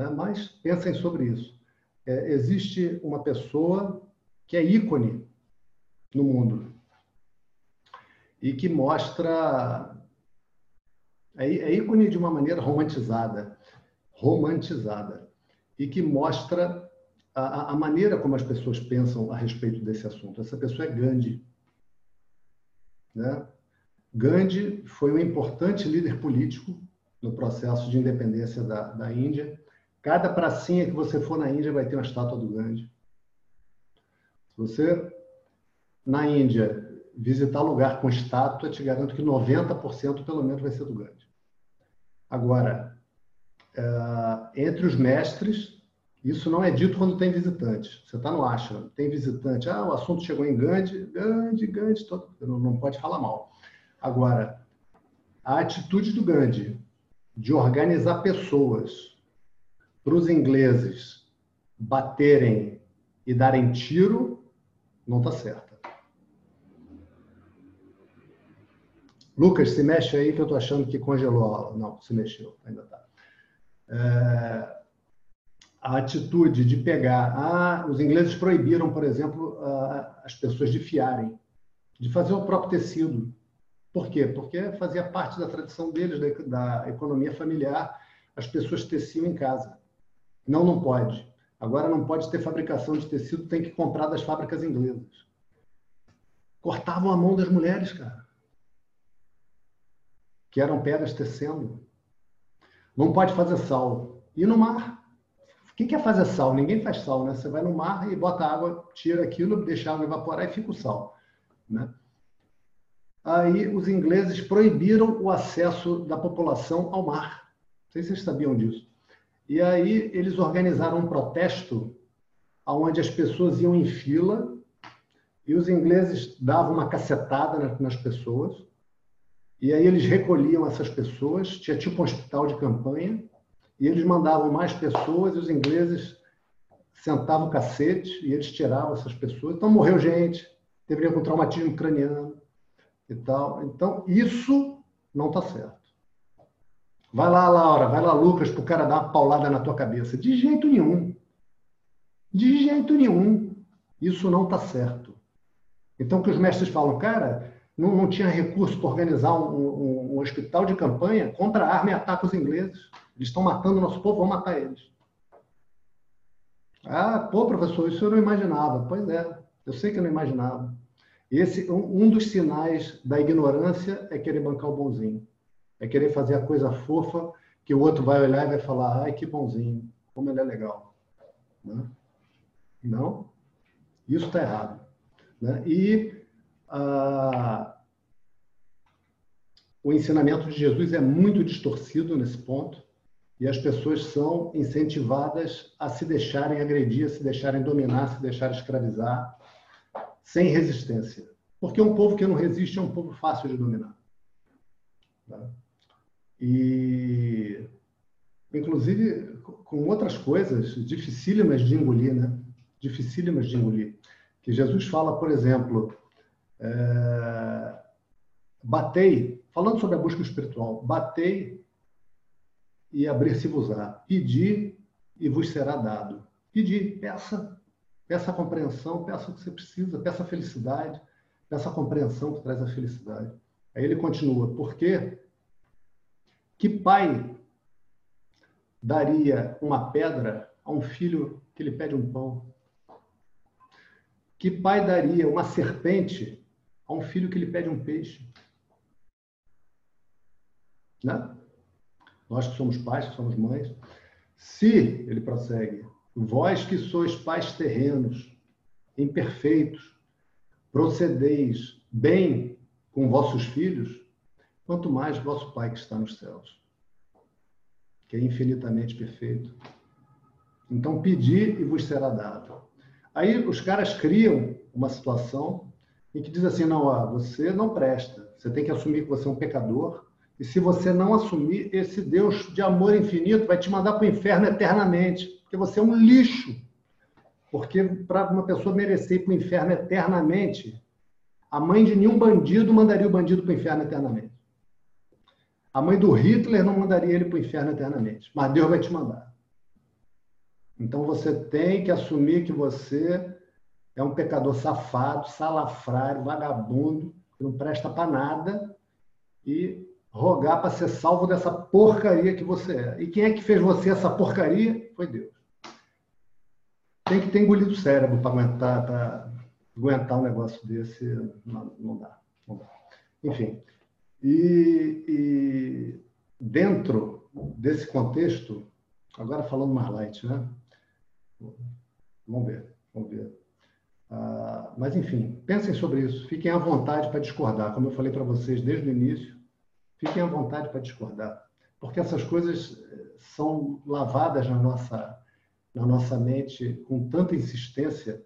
Né? Mas pensem sobre isso é, existe uma pessoa que é ícone no mundo e que mostra é, é ícone de uma maneira romantizada, romantizada e que mostra a, a, maneira como as pessoas pensam a respeito desse assunto. Essa pessoa é Gandhi. Né? Gandhi foi um importante líder político no processo de independência da, da Índia Cada pracinha que você for na Índia vai ter uma estátua do Gandhi. Se você, na Índia, visitar lugar com estátua, te garanto que 90% pelo menos vai ser do Gandhi. Agora, é, entre os mestres, isso não é dito quando tem visitante. Você está no ashram, tem visitante, ah, o assunto chegou em Gandhi, Gandhi, Gandhi, todo, não pode falar mal. Agora, a atitude do Gandhi de organizar pessoas para os ingleses baterem e darem tiro, não está certa. Lucas, se mexe aí que eu estou achando que congelou a aula. Não, se mexeu, ainda está. É, a atitude de pegar. Ah, os ingleses proibiram, por exemplo, as pessoas de fiarem, de fazer o próprio tecido. Por quê? Porque fazia parte da tradição deles, da, da economia familiar, as pessoas teciam em casa. Não, não pode. Agora não pode ter fabricação de tecido, tem que comprar das fábricas inglesas. Cortavam a mão das mulheres, cara. Que eram pegas tecendo. Não pode fazer sal. E no mar? O que é fazer sal? Ninguém faz sal, né? Você vai no mar e bota água, tira aquilo, deixa a água evaporar e fica o sal. Né? Aí os ingleses proibiram o acesso da população ao mar. Não sei se vocês sabiam disso. E aí eles organizaram um protesto onde as pessoas iam em fila e os ingleses davam uma cacetada nas pessoas. E aí eles recolhiam essas pessoas, tinha tipo um hospital de campanha, e eles mandavam mais pessoas e os ingleses sentavam o cacete e eles tiravam essas pessoas. Então morreu gente, teve com traumatismo craniano e tal. Então isso não está certo. Vai lá, Laura, vai lá, Lucas, para o cara dar uma paulada na tua cabeça. De jeito nenhum. De jeito nenhum. Isso não está certo. Então, que os mestres falam, cara, não, não tinha recurso para organizar um, um, um, hospital de campanha contra a arma e ataca os ingleses. Eles estão matando o nosso povo, vamos matar eles. Ah, pô, professor, isso eu não imaginava. Pois é, eu sei que eu não imaginava. Esse um, um dos sinais da ignorância é querer bancar o bonzinho, é querer fazer a coisa fofa que o outro vai olhar e vai falar, ai que bonzinho, como ele é legal, né? Não, isso está errado, né? E ah, o ensinamento de Jesus é muito distorcido nesse ponto e as pessoas são incentivadas a se deixarem agredir, a se deixarem dominar, a se deixarem escravizar, sem resistência. Porque um povo que não resiste é um povo fácil de dominar. Tá? E, inclusive, com outras coisas dificílimas de engolir, né? Dificílimas de engolir. Que Jesus fala, por exemplo, é, batei, falando sobre a busca espiritual, batei e abrir-se-vos-á. Pedi e vos será dado. Pedi, peça. Peça a compreensão, peça o que você precisa, peça a felicidade, peça a compreensão que traz a felicidade. Aí ele continua, porque que pai daria uma pedra a um filho que lhe pede um pão? Que pai daria uma serpente a um filho que lhe pede um peixe? Né? Nós que somos pais, que somos mães. Se, ele prossegue, vós que sois pais terrenos, imperfeitos, procedeis bem com vossos filhos, quanto mais vosso Pai que está nos céus, que é infinitamente perfeito. Então, pedi e vos será dado. Aí os caras criam uma situação em que diz assim: não, ó, você não presta, você tem que assumir que você é um pecador, e se você não assumir, esse Deus de amor infinito vai te mandar para o inferno eternamente, porque você é um lixo. Porque para uma pessoa merecer ir para o inferno eternamente, a mãe de nenhum bandido mandaria o bandido para o inferno eternamente. A mãe do Hitler não mandaria ele para o inferno eternamente, mas Deus vai te mandar. Então você tem que assumir que você é um pecador safado, salafrário, vagabundo, que não presta para nada e rogar para ser salvo dessa porcaria que você é. E quem é que fez você essa porcaria? Foi Deus. Tem que ter engolido o cérebro para aguentar, aguentar um negócio desse. Não, não, dá, não dá. Enfim. E, e, dentro desse contexto, agora falando mais light, né? Vamos ver, vamos ver. Ah, mas, enfim, pensem sobre isso. Fiquem à vontade para discordar. Como eu falei para vocês desde o início, Fiquem à vontade para discordar, porque essas coisas eh, são lavadas na nossa, na nossa mente com tanta insistência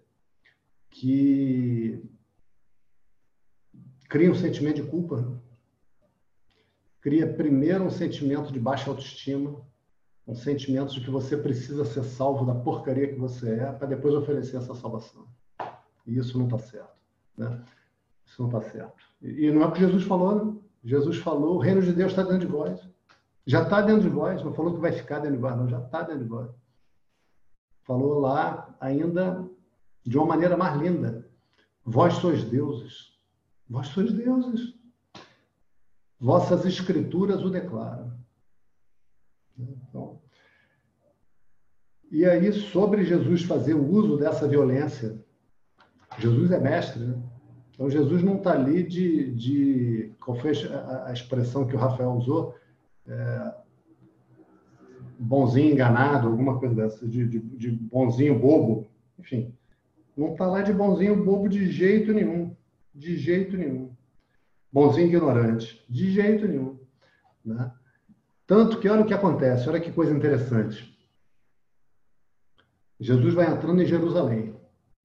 que cria um sentimento de culpa. Cria primeiro um sentimento de baixa autoestima, um sentimento de que você precisa ser salvo da porcaria que você é, para depois oferecer essa salvação. E isso não está certo. Né? Isso não está certo. E não é o que Jesus falou, né? Jesus falou: o reino de Deus está dentro de vós. Já está dentro de vós, não falou que vai ficar dentro de vós, não, já está dentro de vós. Falou lá ainda de uma maneira mais linda: vós sois deuses. Vós sois deuses. Vossas escrituras o declaram. Então, e aí, sobre Jesus fazer o uso dessa violência, Jesus é mestre, né? Então, Jesus não está ali de, de. Qual foi a, a, expressão que o Rafael usou? É, bonzinho enganado, alguma coisa dessa, de, de, de bonzinho bobo. Enfim, não está lá de bonzinho bobo de jeito nenhum. De jeito nenhum. Bonzinho ignorante. De jeito nenhum. Né? Tanto que olha o que acontece, olha que coisa interessante. Jesus vai entrando em Jerusalém.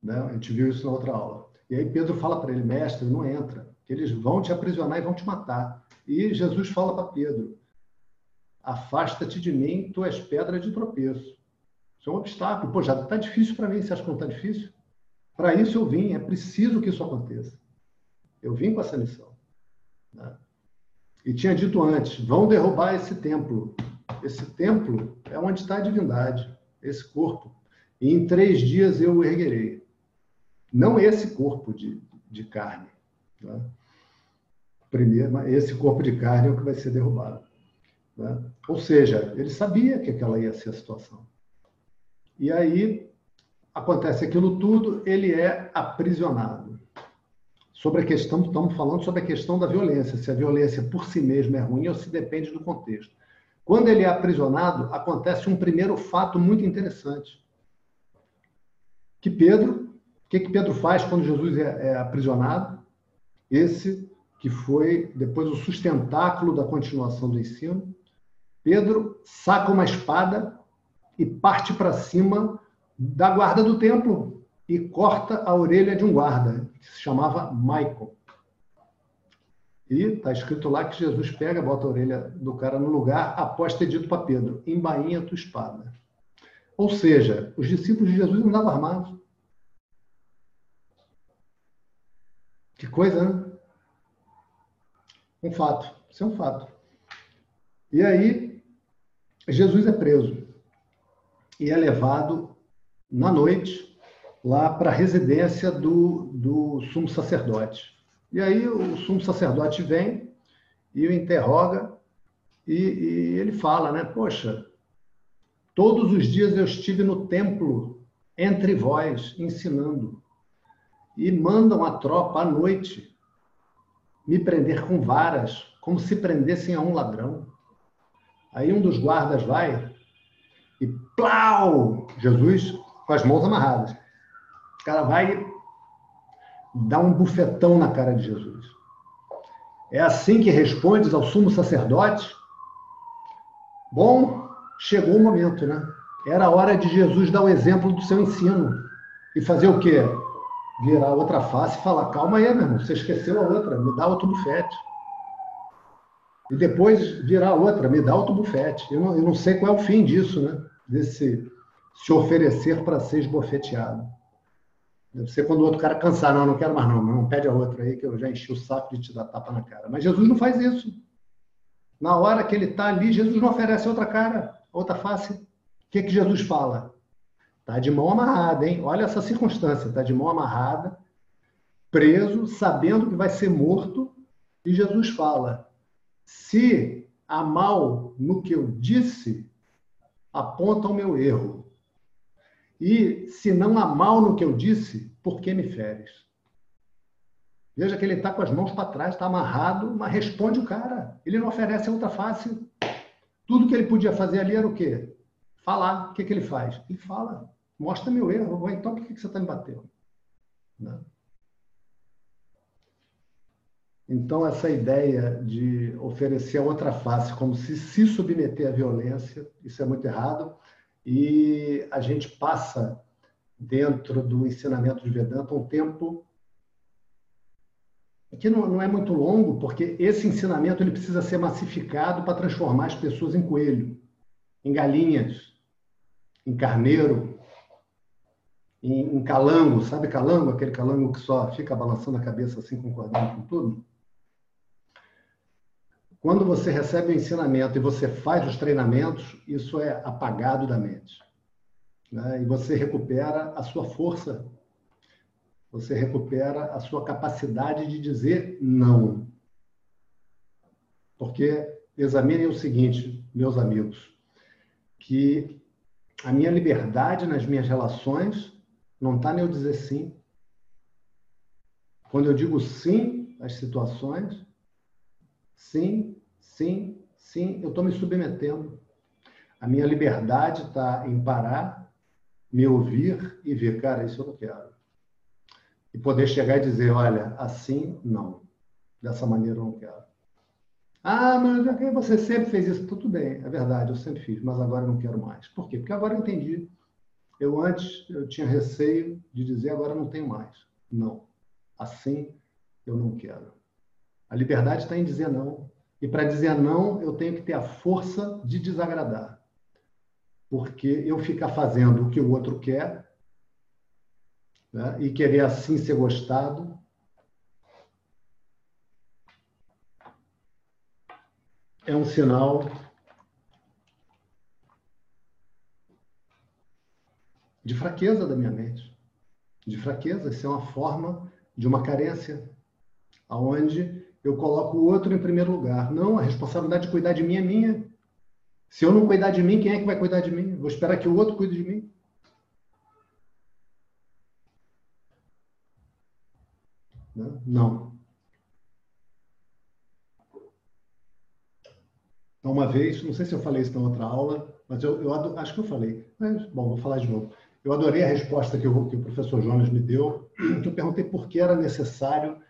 Né? A gente viu isso na outra aula. E aí Pedro fala para ele, mestre, não entra, que eles vão te aprisionar e vão te matar. E Jesus fala para Pedro, afasta-te de mim, tu és pedra de tropeço. Isso é um obstáculo. Pô, já está difícil para mim, você acha que não está difícil? Para isso eu vim, é preciso que isso aconteça. Eu vim com essa missão. Né? E tinha dito antes, vão derrubar esse templo. Esse templo é onde está a divindade, esse corpo. E em três dias eu o erguerei. Não esse corpo de, de carne. Tá? Primeiro, esse corpo de carne é o que vai ser derrubado. Tá? Ou seja, ele sabia que aquela ia ser a situação. E aí acontece aquilo tudo, ele é aprisionado. Sobre a questão, estamos falando sobre a questão da violência, se a violência por si mesma é ruim ou se depende do contexto. Quando ele é aprisionado, acontece um primeiro fato muito interessante. Que Pedro, o que, que Pedro faz quando Jesus é, é aprisionado? Esse que foi depois o sustentáculo da continuação do ensino. Pedro saca uma espada e parte para cima da guarda do templo, e corta a orelha de um guarda, que se chamava Michael. E está escrito lá que Jesus pega, bota a orelha do cara no lugar, após ter dito para Pedro: embainha tua espada. Ou seja, os discípulos de Jesus andavam armados. Que coisa, né? Um fato. Isso é um fato. E aí, Jesus é preso e é levado na noite lá para a residência do, do sumo sacerdote. E aí o sumo sacerdote vem e o interroga e, e ele fala, né? Poxa, todos os dias eu estive no templo entre vós ensinando e mandam a tropa à noite me prender com varas, como se prendessem a um ladrão. Aí um dos guardas vai e plau! Jesus com as mãos amarradas. O cara vai dar um bufetão na cara de Jesus. É assim que respondes ao sumo sacerdote? Bom, chegou o momento, né? Era a hora de Jesus dar o exemplo do seu ensino. E fazer o quê? Virar outra face e falar: calma aí, meu irmão, você esqueceu a outra, me dá outro bufete. E depois virar outra, me dá outro bufete. Eu não, eu não sei qual é o fim disso, né? Desse se oferecer para ser esbofeteado. Deve ser quando o outro cara cansar, não, não quero mais não, não pede a outra aí que eu já enchi o saco de te dar tapa na cara. Mas Jesus não faz isso. Na hora que ele está ali, Jesus não oferece outra cara, outra face. O que, que Jesus fala? Está de mão amarrada, hein? Olha essa circunstância, está de mão amarrada, preso, sabendo que vai ser morto, e Jesus fala: se há mal no que eu disse, aponta o meu erro. E se não há mal no que eu disse, por que me feres? Veja que ele está com as mãos para trás, está amarrado, mas responde o cara. Ele não oferece outra face. Tudo que ele podia fazer ali era o quê? Falar. O que, que ele faz? Ele fala. Mostra meu erro. Então, por que, que você está me batendo? Não. Né? Então, essa ideia de oferecer a outra face como se se submeter à violência, isso é muito errado e a gente passa dentro do ensinamento de Vedanta um tempo que não, não é muito longo, porque esse ensinamento ele precisa ser massificado para transformar as pessoas em coelho, em galinhas, em carneiro, em, em calango, sabe calango? Aquele calango que só fica balançando a cabeça assim, concordando com tudo. Quando você recebe o ensinamento e você faz os treinamentos, isso é apagado da mente. Né? E você recupera a sua força, você recupera a sua capacidade de dizer não. Porque examinem o seguinte, meus amigos, que a minha liberdade nas minhas relações não está nem eu dizer sim. Quando eu digo sim às situações, Sim, sim, sim, eu estou me submetendo. A minha liberdade está em parar, me ouvir e ver, cara, isso eu não quero. E poder chegar e dizer, olha, assim não. Dessa maneira eu não quero. Ah, mas você sempre fez isso. Tudo bem, é verdade, eu sempre fiz, mas agora eu não quero mais. Por quê? Porque agora eu entendi. Eu antes eu tinha receio de dizer, agora não tenho mais. Não. Assim eu não quero. A liberdade está em dizer não. E para dizer não, eu tenho que ter a força de desagradar. Porque eu ficar fazendo o que o outro quer né, e querer assim ser gostado. É um sinal de fraqueza da minha mente. De fraqueza, isso é uma forma de uma carência, aonde eu coloco o outro em primeiro lugar. Não, a responsabilidade de cuidar de mim é minha. Se eu não cuidar de mim, quem é que vai cuidar de mim? Vou esperar que o outro cuide de mim. Não. Então, uma vez, não sei se eu falei isso na outra aula, mas eu, eu acho que eu falei. Mas, bom, vou falar de novo. Eu adorei a resposta que, eu, que o professor Jonas me deu, que eu perguntei por que era necessário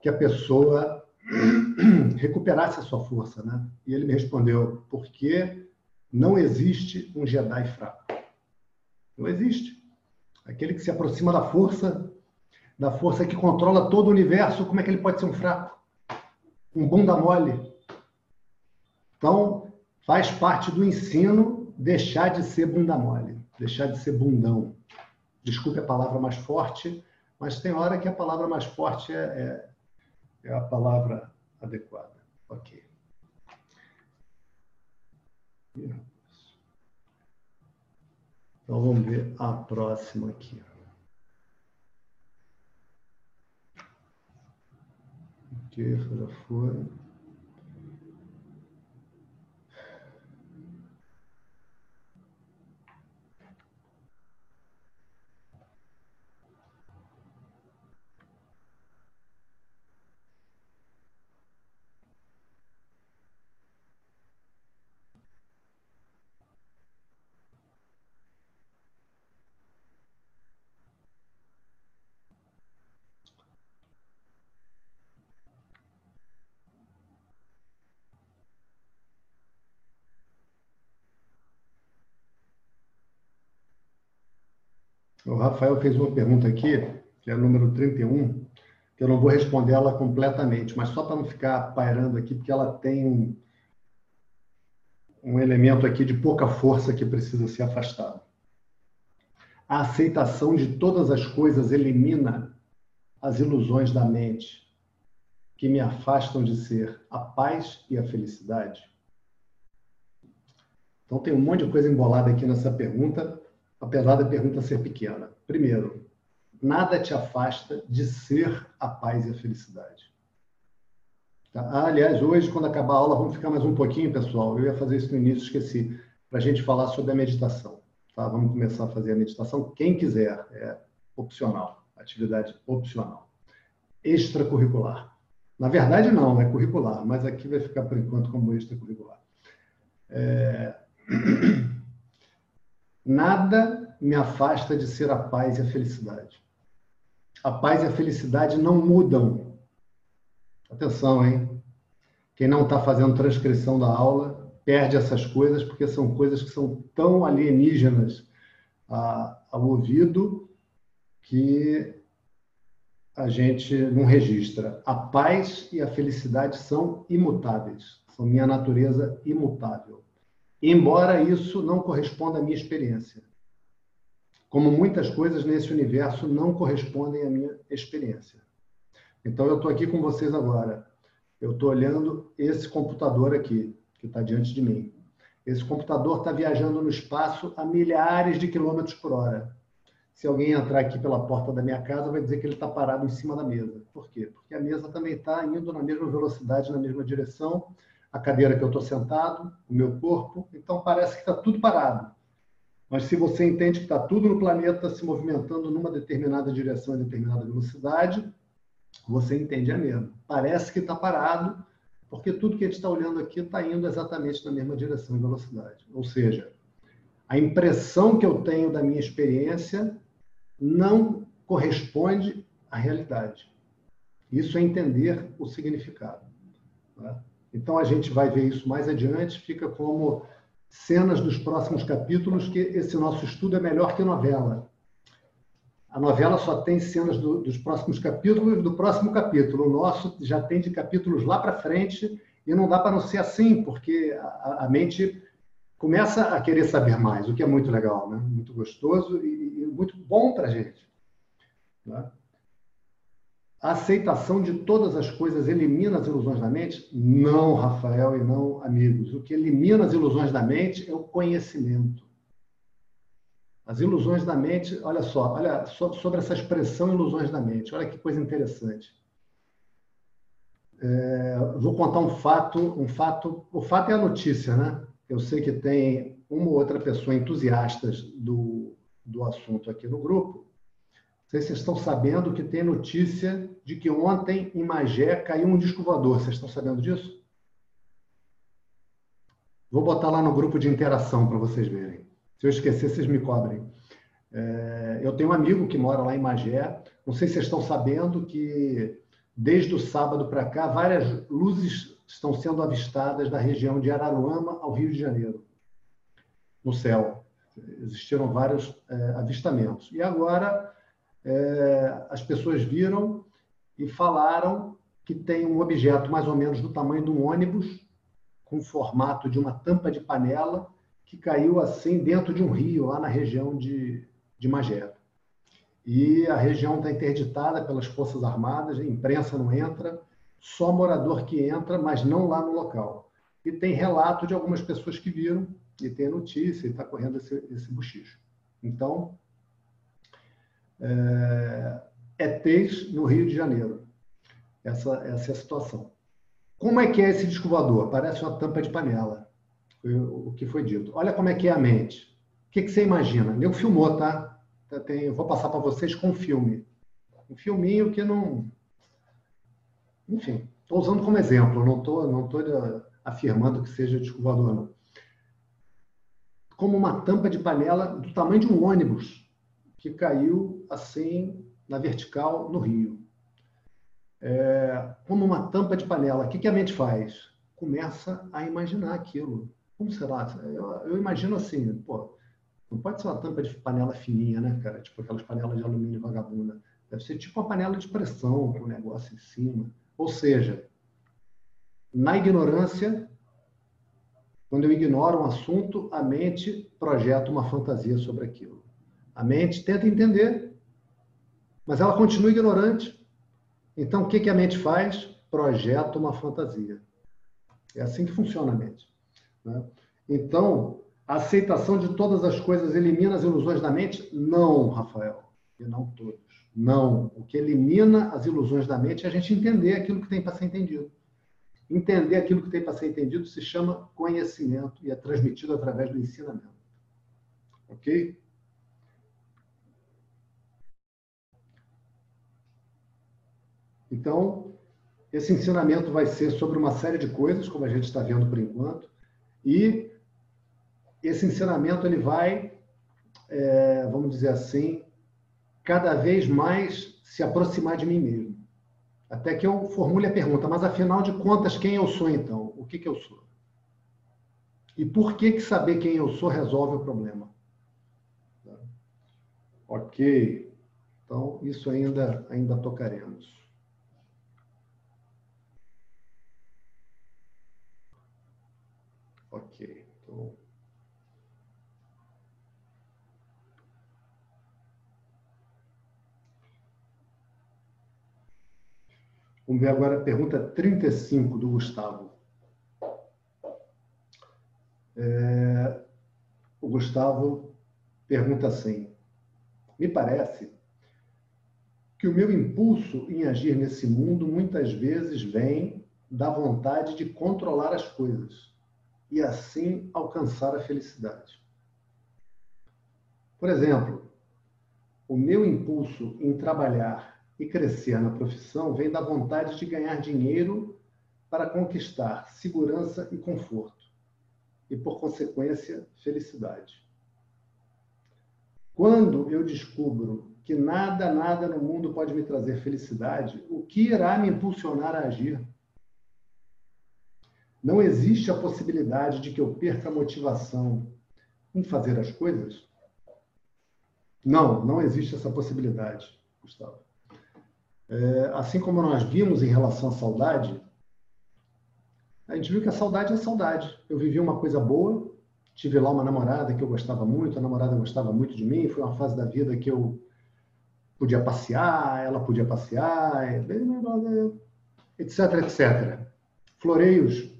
que a pessoa recuperasse a sua força, né? E ele me respondeu, porque não existe um Jedi fraco. Não existe. Aquele que se aproxima da força, da força que controla todo o universo, como é que ele pode ser um fraco? Um bunda mole. Então, faz parte do ensino deixar de ser bunda mole, deixar de ser bundão. Desculpe a palavra mais forte, mas tem hora que a palavra mais forte é, é, é a palavra adequada. Ok. Então vamos ver a próxima aqui. Ok, já foi. O Rafael fez uma pergunta aqui, que é o número 31, que eu não vou responder ela completamente, mas só para não ficar pairando aqui, porque ela tem um, um elemento aqui de pouca força que precisa ser afastado. A aceitação de todas as coisas elimina as ilusões da mente que me afastam de ser a paz e a felicidade. Então tem um monte de coisa embolada aqui nessa pergunta, apesar da pergunta ser pequena. Primeiro, nada te afasta de ser a paz e a felicidade. Tá? Ah, aliás, hoje, quando acabar a aula, vamos ficar mais um pouquinho, pessoal. Eu ia fazer isso no início, esqueci, para a gente falar sobre a meditação. Tá? Vamos começar a fazer a meditação. Quem quiser, é opcional, atividade opcional. Extracurricular. Na verdade, não, é curricular, mas aqui vai ficar por enquanto como extracurricular. É... Nada me afasta de ser a paz e a felicidade. A paz e a felicidade não mudam. Atenção, hein? Quem não está fazendo transcrição da aula perde essas coisas, porque são coisas que são tão alienígenas ao ouvido que a gente não registra. A paz e a felicidade são imutáveis, são minha natureza imutável embora isso não corresponda à minha experiência. Como muitas coisas nesse universo não correspondem à minha experiência. Então, eu estou aqui com vocês agora. Eu estou olhando esse computador aqui, que está diante de mim. Esse computador está viajando no espaço a milhares de quilômetros por hora. Se alguém entrar aqui pela porta da minha casa, vai dizer que ele está parado em cima da mesa. Por quê? Porque a mesa também está indo na mesma velocidade, na mesma direção, a cadeira que eu estou sentado, o meu corpo, então parece que está tudo parado. Mas se você entende que está tudo no planeta se movimentando numa determinada direção e determinada velocidade, você entende é mesmo. Parece que está parado, porque tudo que a gente está olhando aqui está indo exatamente na mesma direção e velocidade. Ou seja, a impressão que eu tenho da minha experiência não corresponde à realidade. Isso é entender o significado. Tá? Então a gente vai ver isso mais adiante, fica como cenas dos próximos capítulos, que esse nosso estudo é melhor que novela. A novela só tem cenas do, dos próximos capítulos do próximo capítulo. O nosso já tem de capítulos lá para frente e não dá para não ser assim, porque a, a, mente começa a querer saber mais, o que é muito legal, né? muito gostoso e, e muito bom para a gente. Né? A aceitação de todas as coisas elimina as ilusões da mente? Não, Rafael, e não, amigos. O que elimina as ilusões da mente é o conhecimento. As ilusões da mente, olha só, olha sobre essa expressão ilusões da mente, olha que coisa interessante. É, vou contar um fato, um fato, o fato é a notícia, né? Eu sei que tem uma ou outra pessoa entusiastas do, do assunto aqui no grupo, sei se vocês estão sabendo que tem notícia de que ontem em Magé caiu um disco voador. Vocês estão sabendo disso? Vou botar lá no grupo de interação para vocês verem. Se eu esquecer, vocês me cobrem. É, eu tenho um amigo que mora lá em Magé. Não sei se vocês estão sabendo que desde o sábado para cá várias luzes estão sendo avistadas da região de Araruama ao Rio de Janeiro, no céu. Existiram vários é, avistamentos. E agora é, as pessoas viram e falaram que tem um objeto mais ou menos do tamanho de um ônibus, com formato de uma tampa de panela, que caiu assim dentro de um rio, lá na região de, de Magé. E a região está interditada pelas Forças Armadas, a imprensa não entra, só morador que entra, mas não lá no local. E tem relato de algumas pessoas que viram, e tem notícia, e está correndo esse, esse buchicho. Então, é, ETs no Rio de Janeiro. Essa, essa é a situação. Como é que é esse disco voador? Parece uma tampa de panela. Foi o que foi dito. Olha como é que é a mente. O que, que você imagina? Eu filmou, tá? Tem, vou passar para vocês com um filme. Um filminho que não. Enfim, estou usando como exemplo, não estou não tô afirmando que seja disco voador, não. Como uma tampa de panela do tamanho de um ônibus que caiu assim na vertical no rio. É, como uma tampa de panela, o que, que a mente faz? Começa a imaginar aquilo. Como será? Eu, eu, imagino assim, pô, não pode ser uma tampa de panela fininha, né, cara? Tipo aquelas panelas de alumínio vagabunda. Deve ser tipo uma panela de pressão com um negócio em cima. Ou seja, na ignorância, quando eu ignoro um assunto, a mente projeta uma fantasia sobre aquilo. A mente tenta entender, mas ela continua ignorante. Então, o que, que a mente faz? Projeta uma fantasia. É assim que funciona a mente. Né? Então, a aceitação de todas as coisas elimina as ilusões da mente? Não, Rafael. E não todos. Não. O que elimina as ilusões da mente é a gente entender aquilo que tem para ser entendido. Entender aquilo que tem para ser entendido se chama conhecimento e é transmitido através do ensinamento. Ok? Então, esse ensinamento vai ser sobre uma série de coisas, como a gente está vendo por enquanto, e esse ensinamento ele vai, é, vamos dizer assim, cada vez mais se aproximar de mim mesmo. Até que eu formule a pergunta, mas afinal de contas, quem eu sou então? O que, que eu sou? E por que, que saber quem eu sou resolve o problema? Ok. Então, isso ainda, ainda tocaremos. Ok, então. Vamos ver agora a pergunta 35 do Gustavo. É, o Gustavo pergunta assim: Me parece que o meu impulso em agir nesse mundo muitas vezes vem da vontade de controlar as coisas e assim alcançar a felicidade. Por exemplo, o meu impulso em trabalhar e crescer na profissão vem da vontade de ganhar dinheiro para conquistar segurança e conforto, e, por consequência, felicidade. Quando eu descubro que nada, nada no mundo pode me trazer felicidade, o que irá me impulsionar a agir? Não existe a possibilidade de que eu perca a motivação em fazer as coisas? Não, não existe essa possibilidade, Gustavo. É, assim como nós vimos em relação à saudade, a gente viu que a saudade é saudade. Eu vivi uma coisa boa, tive lá uma namorada que eu gostava muito, a namorada gostava muito de mim, foi uma fase da vida que eu podia passear, ela podia passear, etc, etc. Floreios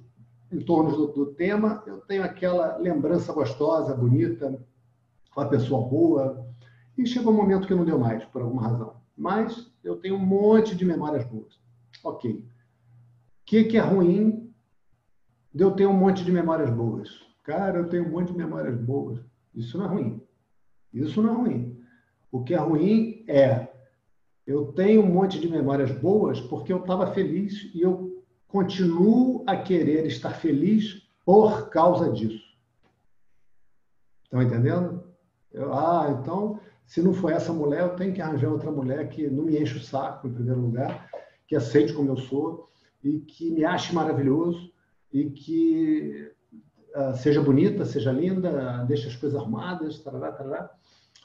em torno do, do, tema, eu tenho aquela lembrança gostosa, bonita, uma pessoa boa, e chegou um momento que não deu mais, por alguma razão. Mas eu tenho um monte de memórias boas. Ok. O que, que é ruim de eu ter um monte de memórias boas? Cara, eu tenho um monte de memórias boas. Isso não é ruim. Isso não é ruim. O que é ruim é Eu tenho um monte de memórias boas porque eu estava feliz e eu continuo a querer estar feliz por causa disso. Estão entendendo? Eu, ah, então, se não for essa mulher, eu tenho que arranjar outra mulher que não me enche o saco, em primeiro lugar, que aceite como eu sou e que me ache maravilhoso e que uh, seja bonita, seja linda, deixe as coisas arrumadas, tarará, tarará.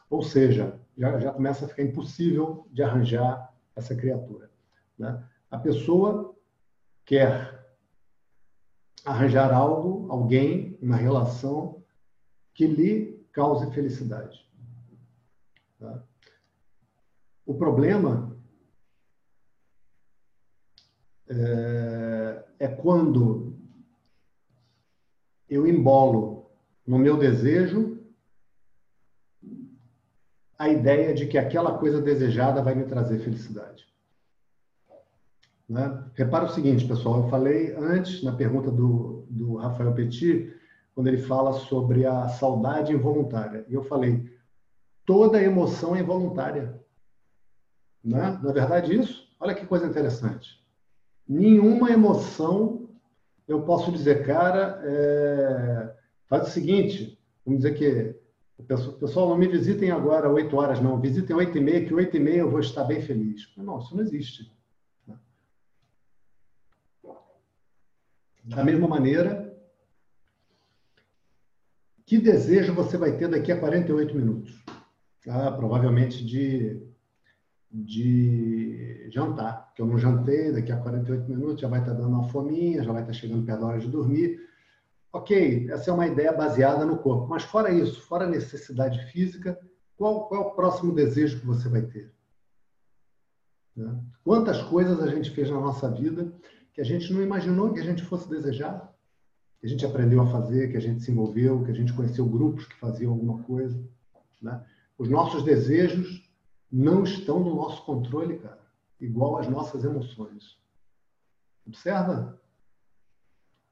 Ou seja, já, já começa a ficar impossível de arranjar essa criatura. Né? A pessoa quer arranjar algo, alguém, uma relação que lhe cause felicidade. Tá? O problema é, é quando eu embolo no meu desejo a ideia de que aquela coisa desejada vai me trazer felicidade. Né? Repara o seguinte, pessoal, eu falei antes, na pergunta do, do Rafael Petit, quando ele fala sobre a saudade involuntária. E eu falei, toda emoção é involuntária. Né? Não é verdade isso? Olha que coisa interessante. Nenhuma emoção, eu posso dizer, cara, é... faz o seguinte, vamos dizer que Pessoal, não me visitem agora 8 horas, não. Visitem 8 e meia, que 8 e meia eu vou estar bem feliz. Não, isso não existe. Da mesma maneira, que desejo você vai ter daqui a 48 minutos? Ah, provavelmente de, de jantar, que eu não jantei, daqui a 48 minutos já vai estar dando uma fominha, já vai estar chegando perto da hora de dormir Ok, essa é uma ideia baseada no corpo. Mas fora isso, fora a necessidade física, qual, qual é o próximo desejo que você vai ter? Né? Quantas coisas a gente fez na nossa vida que a gente não imaginou que a gente fosse desejar? Que a gente aprendeu a fazer, que a gente se envolveu, que a gente conheceu grupos que faziam alguma coisa. Né? Os nossos desejos não estão no nosso controle, cara. Igual as nossas emoções. Observa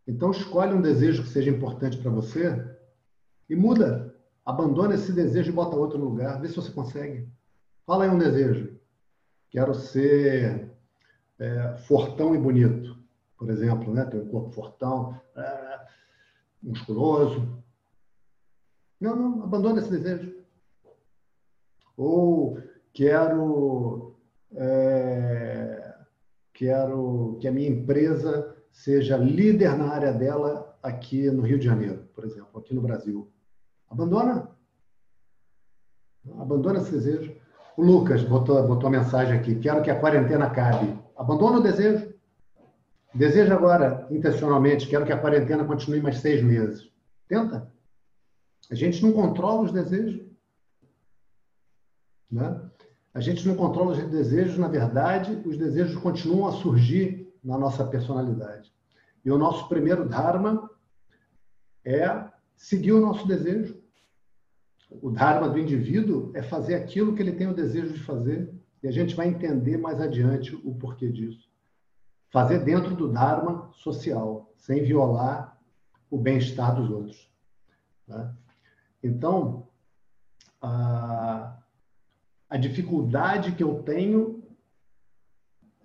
então, escolhe um desejo que seja importante para você e muda. Abandona esse desejo e bota outro no lugar. Vê se você consegue. Fala aí um desejo. Quero ser é, fortão e bonito, por exemplo, né? Ter um corpo fortão, é, musculoso. Não, não, abandona esse desejo. Ou quero, é, quero que a minha empresa seja líder na área dela aqui no Rio de Janeiro, por exemplo, aqui no Brasil. Abandona. Abandona esse desejo. O Lucas botou, botou a mensagem aqui: quero que a quarentena acabe. Abandona o desejo. Deseja agora, intencionalmente, quero que a quarentena continue mais seis meses. Tenta. A gente não controla os desejos. Né? A gente não controla os desejos, na verdade, os desejos continuam a surgir na nossa personalidade. E o nosso primeiro Dharma é seguir o nosso desejo. O Dharma do indivíduo é fazer aquilo que ele tem o desejo de fazer. E a gente vai entender mais adiante o porquê disso. Fazer dentro do Dharma social, sem violar o bem-estar dos outros. Né? Então, a, a dificuldade que eu tenho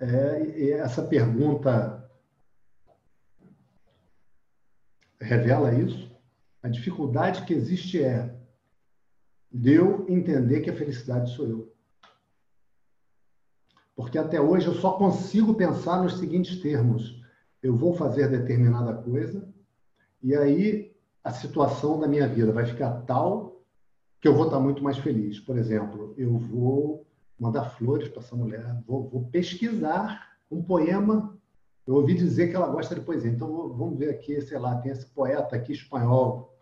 é, essa pergunta revela isso. A dificuldade que existe é de eu entender que a felicidade sou eu. Porque até hoje eu só consigo pensar nos seguintes termos: eu vou fazer determinada coisa, e aí a situação da minha vida vai ficar tal que eu vou estar muito mais feliz. Por exemplo, eu vou mandar flores para essa mulher, vou, vou, pesquisar um poema. Eu ouvi dizer que ela gosta de poesia, então vamos ver aqui, sei lá, tem esse poeta aqui espanhol.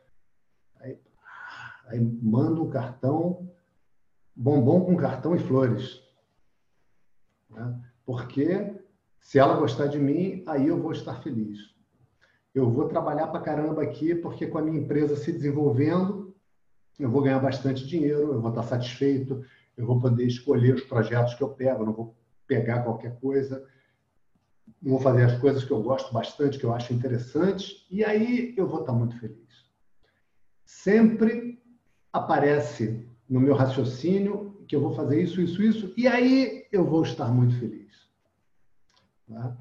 Aí, aí manda um cartão, bombom com cartão e flores. Né? Porque se ela gostar de mim, aí eu vou estar feliz. Eu vou trabalhar para caramba aqui, porque com a minha empresa se desenvolvendo, eu vou ganhar bastante dinheiro, eu vou estar satisfeito, eu vou poder escolher os projetos que eu pego, não vou pegar qualquer coisa, vou fazer as coisas que eu gosto bastante, que eu acho interessantes, e aí eu vou estar muito feliz. Sempre aparece no meu raciocínio que eu vou fazer isso, isso, isso, e aí eu vou estar muito feliz. Tá?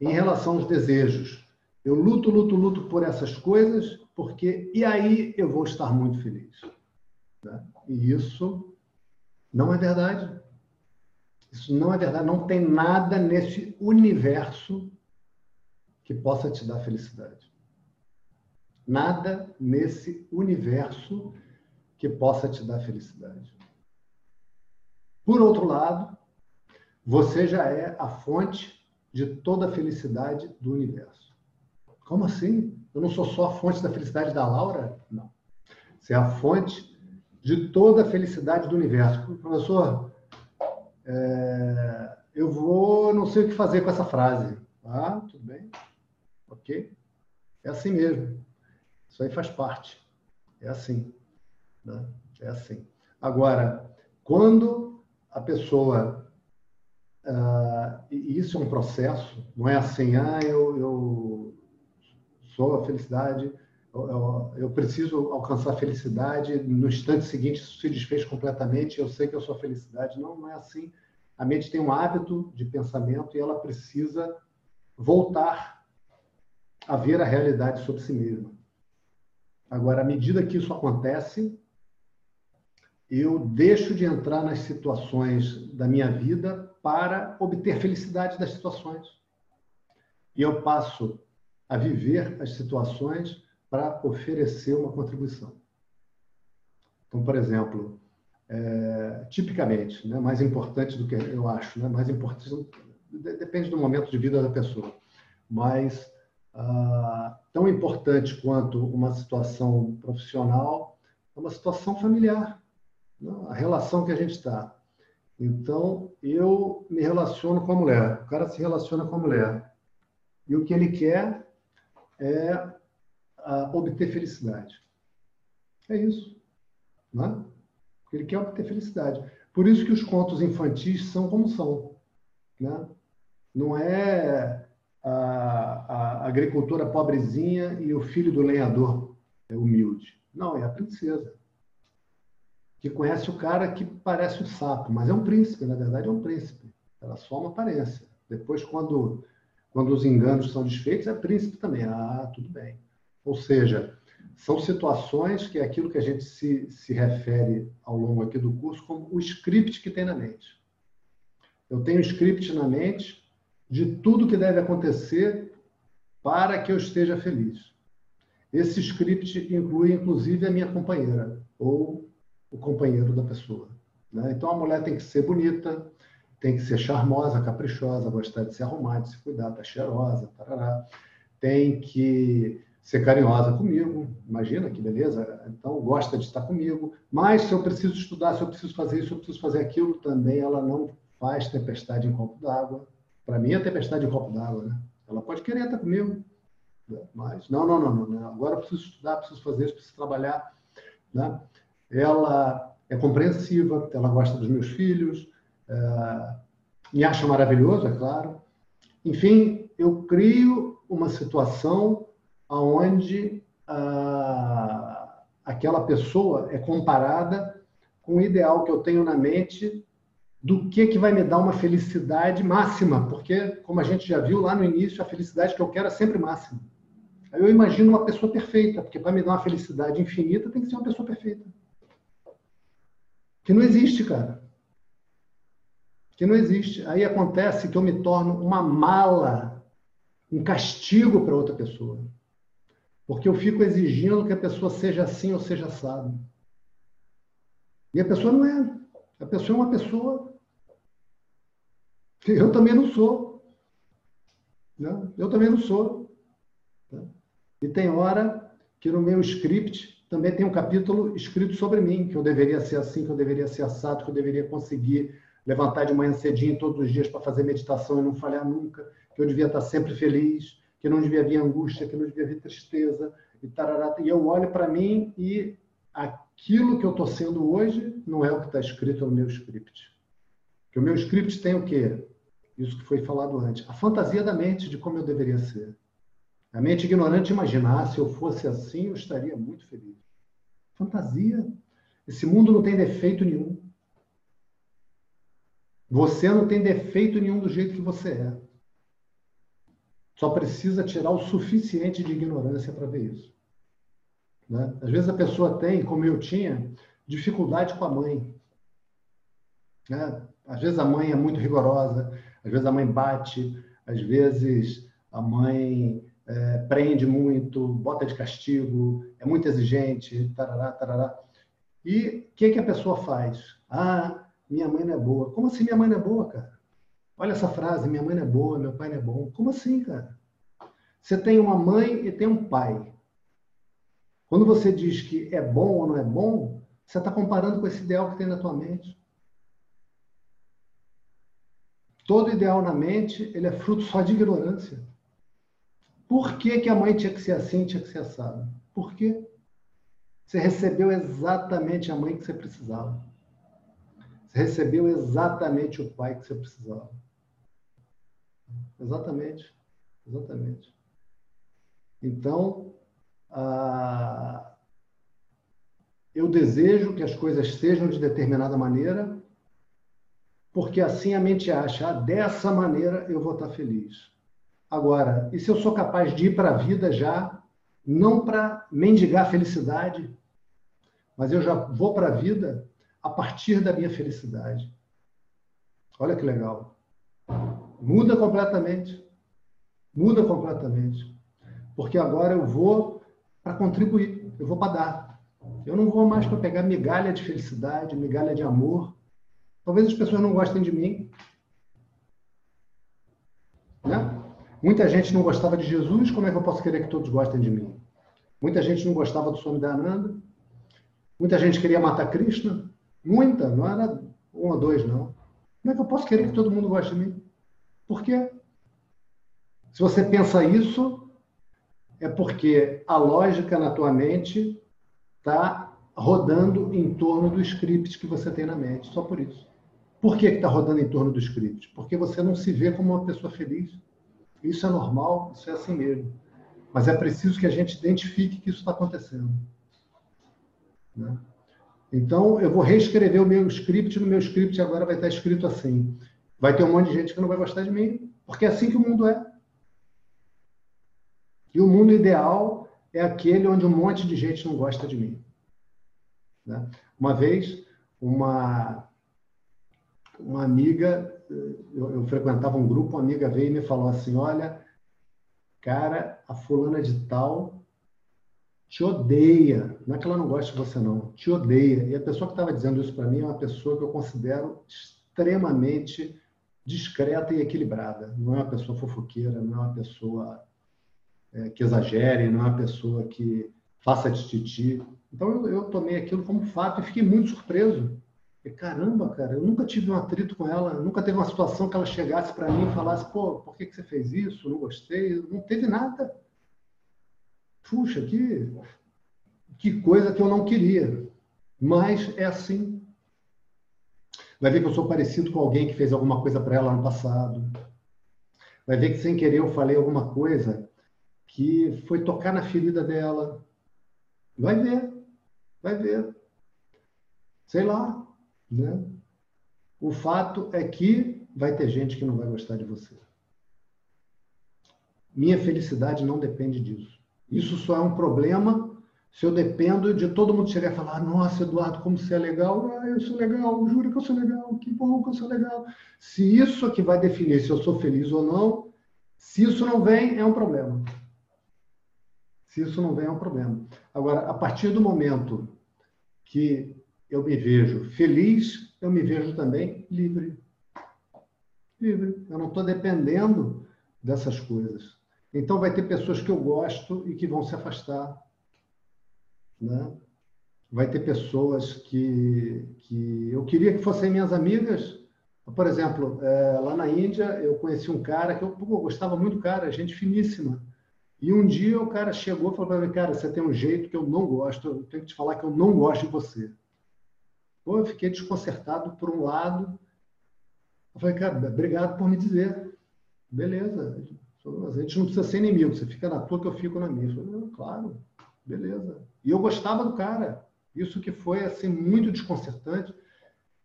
Em relação aos desejos, eu luto, luto, luto por essas coisas, porque e aí eu vou estar muito feliz. Tá? E isso não é verdade. Isso não é verdade. Não tem nada nesse universo que possa te dar felicidade. Nada nesse universo que possa te dar felicidade. Por outro lado, você já é a fonte de toda a felicidade do universo. Como assim? Eu não sou só a fonte da felicidade da Laura? Não. Você é a fonte de toda a felicidade do universo. Professor, é, eu vou, não sei o que fazer com essa frase. Ah, tudo bem. Ok? É assim mesmo. Isso aí faz parte. É assim. Né? É assim. Agora, quando a pessoa. Uh, e isso é um processo, não é assim, ah, eu, eu sou a felicidade, eu, eu, preciso alcançar a felicidade, no instante seguinte isso se desfez completamente, eu sei que eu sou a felicidade. Não, não é assim. A mente tem um hábito de pensamento e ela precisa voltar a ver a realidade sobre si mesma. Agora, à medida que isso acontece, eu deixo de entrar nas situações da minha vida para obter felicidade das situações. E eu passo a viver as situações para oferecer uma contribuição. Então, por exemplo, é, tipicamente, né, mais importante do que eu acho, né, mais importante, depende do momento de vida da pessoa, mas ah, tão importante quanto uma situação profissional é uma situação familiar a relação que a gente está. Então, eu me relaciono com a mulher, o cara se relaciona com a mulher. E o que ele quer é obter felicidade. É isso. Né? Ele quer obter felicidade. Por isso que os contos infantis são como são. Né? Não é a, a agricultora pobrezinha e o filho do lenhador humilde. Não, é a princesa que conhece o cara que parece um sapo, mas é um príncipe, na verdade é um príncipe. Era só uma aparência. Depois, quando, quando os enganos são desfeitos, é príncipe também. Ah, tudo bem. Ou seja, são situações que é aquilo que a gente se, se refere ao longo aqui do curso como o script que tem na mente. Eu tenho script na mente de tudo que deve acontecer para que eu esteja feliz. Esse script inclui, inclusive, a minha companheira, ou o companheiro da pessoa. Né? Então a mulher tem que ser bonita, tem que ser charmosa, caprichosa, gostar de se arrumar, de se cuidar, tá cheirosa, tarará. tem que ser carinhosa comigo, imagina que beleza, então gosta de estar comigo, mas se eu preciso estudar, se eu preciso fazer isso, se eu preciso fazer aquilo, também ela não faz tempestade em copo d'água. Para mim é tempestade em copo d'água, né? Ela pode querer estar comigo, mas não, não, não, não, agora eu preciso estudar, preciso fazer isso, preciso trabalhar, né? ela é compreensiva, ela gosta dos meus filhos, é, me acha maravilhoso, é claro. Enfim, eu crio uma situação onde ah, aquela pessoa é comparada com o ideal que eu tenho na mente do que, que vai me dar uma felicidade máxima, porque, como a gente já viu lá no início, a felicidade que eu quero é sempre máxima. Aí eu imagino uma pessoa perfeita, porque para me dar uma felicidade infinita tem que ser uma pessoa perfeita. Que não existe, cara. Que não existe. Aí acontece que eu me torno uma mala, um castigo para outra pessoa. Porque eu fico exigindo que a pessoa seja assim ou seja assado. E a pessoa não é. A pessoa é uma pessoa. Eu também não sou. Né? Eu também não sou. E tem hora que no meu script também tem um capítulo escrito sobre mim, que eu deveria ser assim, que eu deveria ser assado, que eu deveria conseguir levantar de manhã cedinho todos os dias para fazer meditação e não falhar nunca, que eu devia estar sempre feliz, que não devia vir angústia, que não devia vir tristeza, e tarará. E eu olho para mim e aquilo que eu estou sendo hoje não é o que está escrito no meu script. Que o meu script tem o quê? Isso que foi falado antes. A fantasia da mente de como eu deveria ser. A mente ignorante imagina, ah, se eu fosse assim, eu estaria muito feliz. Fantasia. Esse mundo não tem defeito nenhum. Você não tem defeito nenhum do jeito que você é. Só precisa tirar o suficiente de ignorância para ver isso. Né? Às vezes a pessoa tem, como eu tinha, dificuldade com a mãe. Né? Às vezes a mãe é muito rigorosa, às vezes a mãe bate, às vezes a mãe é, prende muito, bota de castigo, é muito exigente, tarará, tarará. E o que, que a pessoa faz? Ah, minha mãe não é boa. Como assim minha mãe não é boa, cara? Olha essa frase, minha mãe não é boa, meu pai não é bom. Como assim, cara? Você tem uma mãe e tem um pai. Quando você diz que é bom ou não é bom, você está comparando com esse ideal que tem na tua mente. Todo ideal na mente, ele é fruto só de ignorância. Por que, que a mãe tinha que ser assim, tinha que ser assado? Por quê? Você recebeu exatamente a mãe que você precisava. Recebeu exatamente o pai que você precisava. Exatamente. Exatamente. Então, ah, eu desejo que as coisas sejam de determinada maneira, porque assim a mente acha, ah, dessa maneira eu vou estar feliz. Agora, e se eu sou capaz de ir para a vida já, não para mendigar felicidade, mas eu já vou para a vida a partir da minha felicidade. Olha que legal. Muda completamente. Muda completamente. Porque agora eu vou para contribuir, eu vou para dar. Eu não vou mais para pegar migalha de felicidade, migalha de amor. Talvez as pessoas não gostem de mim. Né? Muita gente não gostava de Jesus, como é que eu posso querer que todos gostem de mim? Muita gente não gostava do Swami Ananda. Muita gente queria matar Krishna. Muita, não era um ou dois, não. Como é que eu posso querer que todo mundo goste de mim? Por quê? Se você pensa isso, é porque a lógica na tua mente está rodando em torno do script que você tem na mente, só por isso. Por que está rodando em torno do script? Porque você não se vê como uma pessoa feliz. Isso é normal, isso é assim mesmo. Mas é preciso que a gente identifique que isso está acontecendo. Né? Então, eu vou reescrever o meu script, no meu script agora vai estar escrito assim. Vai ter um monte de gente que não vai gostar de mim, porque é assim que o mundo é. E o mundo ideal é aquele onde um monte de gente não gosta de mim. Né? Uma vez, uma, uma amiga, eu, eu, frequentava um grupo, uma amiga veio e me falou assim: Olha, cara, a fulana de tal te odeia. Não é que ela não gosta de você, não, te odeia. E a pessoa que estava dizendo isso para mim é uma pessoa que eu considero extremamente discreta e equilibrada. Não é uma pessoa fofoqueira, não é uma pessoa é, que exagere, não é uma pessoa que faça de titi. Então eu, eu, tomei aquilo como fato e fiquei muito surpreso. E, caramba, cara, eu nunca tive um atrito com ela, nunca teve uma situação que ela chegasse para mim e falasse, pô, por que, que você fez isso? Não gostei. Não teve nada. Puxa, que, que coisa que eu não queria. Mas é assim. Vai ver que eu sou parecido com alguém que fez alguma coisa para ela no passado. Vai ver que sem querer eu falei alguma coisa que foi tocar na ferida dela. Vai ver, vai ver. Sei lá, né? O fato é que vai ter gente que não vai gostar de você. Minha felicidade não depende disso. Isso só é um problema se eu dependo de todo mundo chegar e falar: Nossa, Eduardo, como você é legal. Ah, eu sou legal, juro que eu sou legal, que bom que eu sou legal. Se isso é que vai definir se eu sou feliz ou não, se isso não vem, é um problema. Se isso não vem, é um problema. Agora, a partir do momento que eu me vejo feliz, eu me vejo também livre. Livre. Eu não estou dependendo dessas coisas. Então, vai ter pessoas que eu gosto e que vão se afastar. Né? Vai ter pessoas que, que eu queria que fossem minhas amigas. Por exemplo, é, lá na Índia, eu conheci um cara que eu, eu gostava muito do cara, gente finíssima. E um dia o cara chegou e falou para mim, cara, você tem um jeito que eu não gosto, eu tenho que te falar que eu não gosto de você. Pô, eu fiquei desconcertado por um lado. Eu falei, cara, obrigado por me dizer. Beleza. A gente não precisa ser inimigo, você fica na tua que eu fico na minha. Eu falei, claro, beleza. E eu gostava do cara. Isso que foi assim muito desconcertante.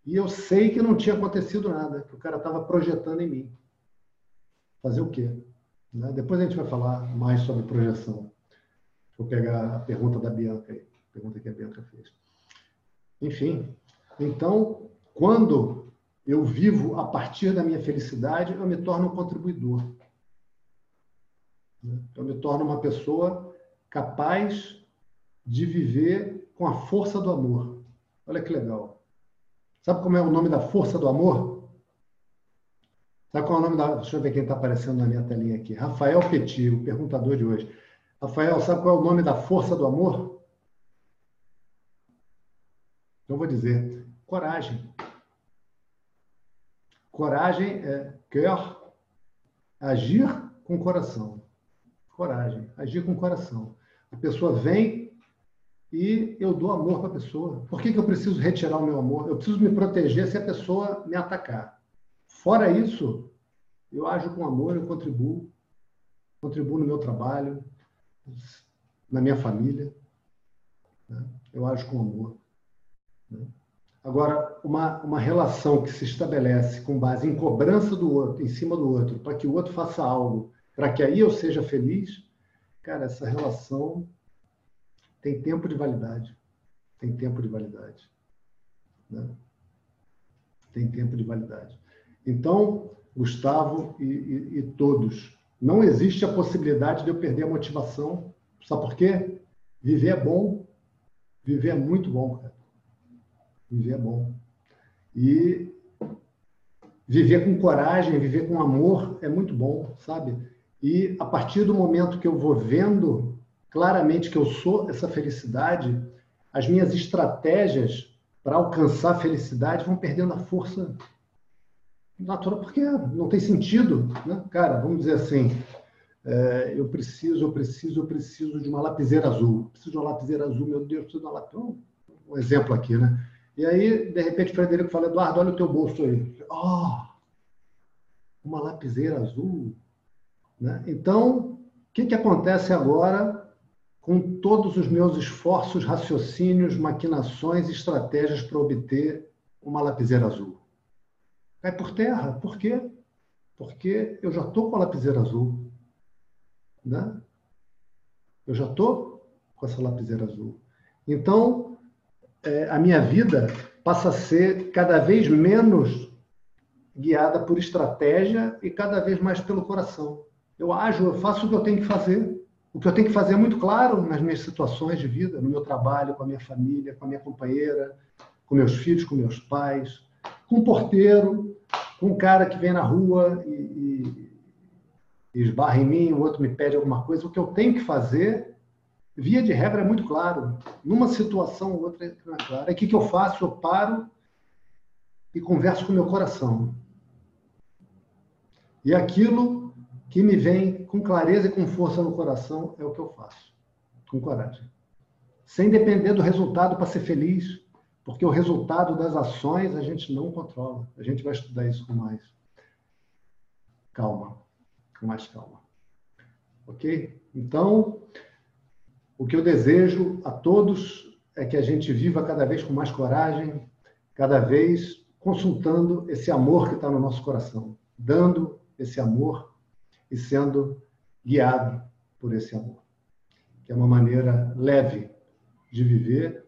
E eu sei que não tinha acontecido nada, que o cara estava projetando em mim. Fazer o quê? Né? Depois a gente vai falar mais sobre projeção. Vou pegar a pergunta da Bianca aí, a pergunta que a Bianca fez. Enfim, então, quando eu vivo a partir da minha felicidade, eu me torno um contribuidor. Eu me torno uma pessoa capaz de viver com a força do amor. Olha que legal. Sabe como é o nome da força do amor? Sabe qual é o nome da. Deixa eu ver quem está aparecendo na minha telinha aqui. Rafael Petit, o perguntador de hoje. Rafael, sabe qual é o nome da força do amor? Então vou dizer: coragem. Coragem é cœur, agir com coração. Coragem, agir com coração. A pessoa vem e eu dou amor para a pessoa. Por que, que eu preciso retirar o meu amor? Eu preciso me proteger se a pessoa me atacar. Fora isso, eu ajo com amor, eu contribuo. Contribuo no meu trabalho, na minha família. Né? Eu ajo com amor. Né? Agora, uma, uma relação que se estabelece com base em cobrança do outro, em cima do outro, para que o outro faça algo, para que aí eu seja feliz, cara, essa relação tem tempo de validade. Tem tempo de validade. Né? Tem tempo de validade. Então, Gustavo e, e, e todos, não existe a possibilidade de eu perder a motivação. Sabe por quê? Viver é bom. Viver é muito bom, cara. Viver é bom. E viver com coragem, viver com amor é muito bom, sabe? E a partir do momento que eu vou vendo claramente que eu sou essa felicidade, as minhas estratégias para alcançar a felicidade vão perdendo a força natural, porque não tem sentido, né? Cara, vamos dizer assim, é, eu preciso, eu preciso, eu preciso de uma lapiseira azul. Preciso de uma lapiseira azul, meu Deus, preciso de uma lapiseira. Um, um exemplo aqui, né? E aí, de repente, o Frederico fala, Eduardo, olha o teu bolso aí. Oh, uma lapiseira azul. Né? Então, o que, que acontece agora com todos os meus esforços, raciocínios, maquinações, estratégias para obter uma lapiseira azul? Cai por terra. Por quê? Porque eu já estou com a lapiseira azul. Né? Eu já estou com essa lapiseira azul. Então, é, a minha vida passa a ser cada vez menos guiada por estratégia e cada vez mais pelo coração. Eu ajo, eu faço o que eu tenho que fazer. O que eu tenho que fazer é muito claro nas minhas situações de vida, no meu trabalho, com a minha família, com a minha companheira, com meus filhos, com meus pais, com o porteiro, com um cara que vem na rua e, e, e esbarra em mim, o outro me pede alguma coisa. O que eu tenho que fazer, via de regra, é muito claro. Numa situação ou outra é claro. Aí o que, que eu faço? Eu paro e converso com o meu coração. E aquilo que me vem com clareza e com força no coração é o que eu faço, com coragem. Sem depender do resultado para ser feliz, porque o resultado das ações a gente não controla. A gente vai estudar isso com mais calma, com mais calma. Ok? Então, o que eu desejo a todos é que a gente viva cada vez com mais coragem, cada vez consultando esse amor que está no nosso coração, dando esse amor e sendo guiado por esse amor, que é uma maneira leve de viver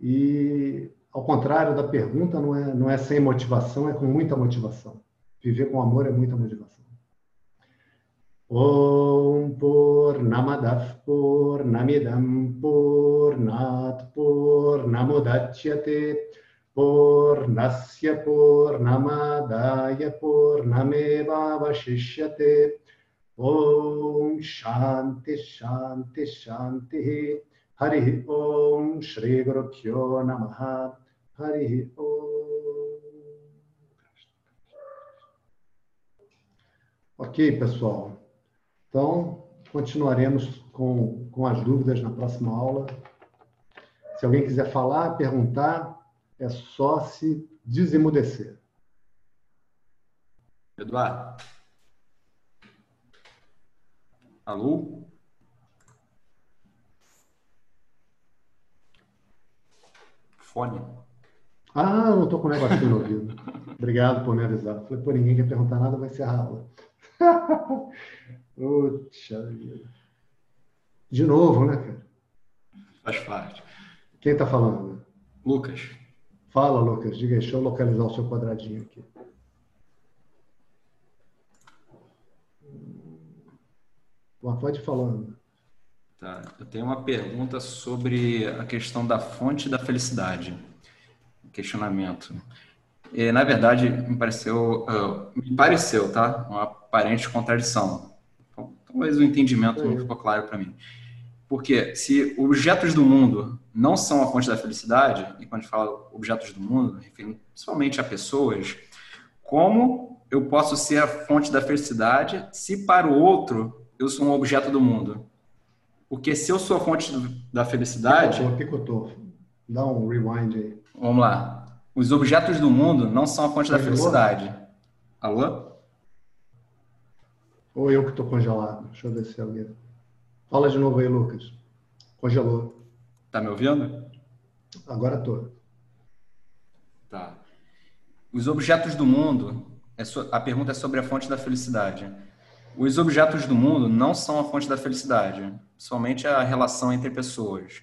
e, ao contrário da pergunta, não é, não é sem motivação, é com muita motivação. Viver com amor é muita motivação. Om Purnamadav Purnamidam Purnat Purnamudachyate Purnasya Purnamadaya Purnameva Vashishyate Shanti Shanti Hari Om Shri Guru Pyo Namaha Hari Om. Ok, pessoal. Então, continuaremos com, com as dúvidas na próxima aula. Se alguém quiser falar, perguntar, é só se desemudecer. Eduardo. Alô? Fone. Ah, não estou com um negocinho no ouvido. Obrigado por me avisar. Falei, pô, ninguém quer perguntar nada, vai ser a aula. Puxa vida. De novo, né, cara? Faz parte. Quem está falando? Lucas. Fala, Lucas. Diga aí, deixa eu localizar o seu quadradinho aqui. Pode falando. Tá. Eu tenho uma pergunta sobre a questão da fonte da felicidade. Questionamento. E, na verdade, me pareceu, uh, me pareceu, tá? Uma aparente contradição. Talvez o entendimento não ficou claro para mim. Porque se objetos do mundo não são a fonte da felicidade, e quando a gente fala objetos do mundo, referindo principalmente a pessoas, como eu posso ser a fonte da felicidade se para o outro eu sou um objeto do mundo? Porque se eu sou a fonte da felicidade. Picotou, picotou. Dá um rewind aí. Vamos lá. Os objetos do mundo não são a fonte da felicidade. Alô? Ou eu que estou congelado? Deixa eu ver se alguém. Fala de novo aí, Lucas. Congelou. Tá me ouvindo? Agora estou. Tá. Os objetos do mundo, é a pergunta é sobre a fonte da felicidade. Os objetos do mundo não são a fonte da felicidade, somente a relação entre pessoas.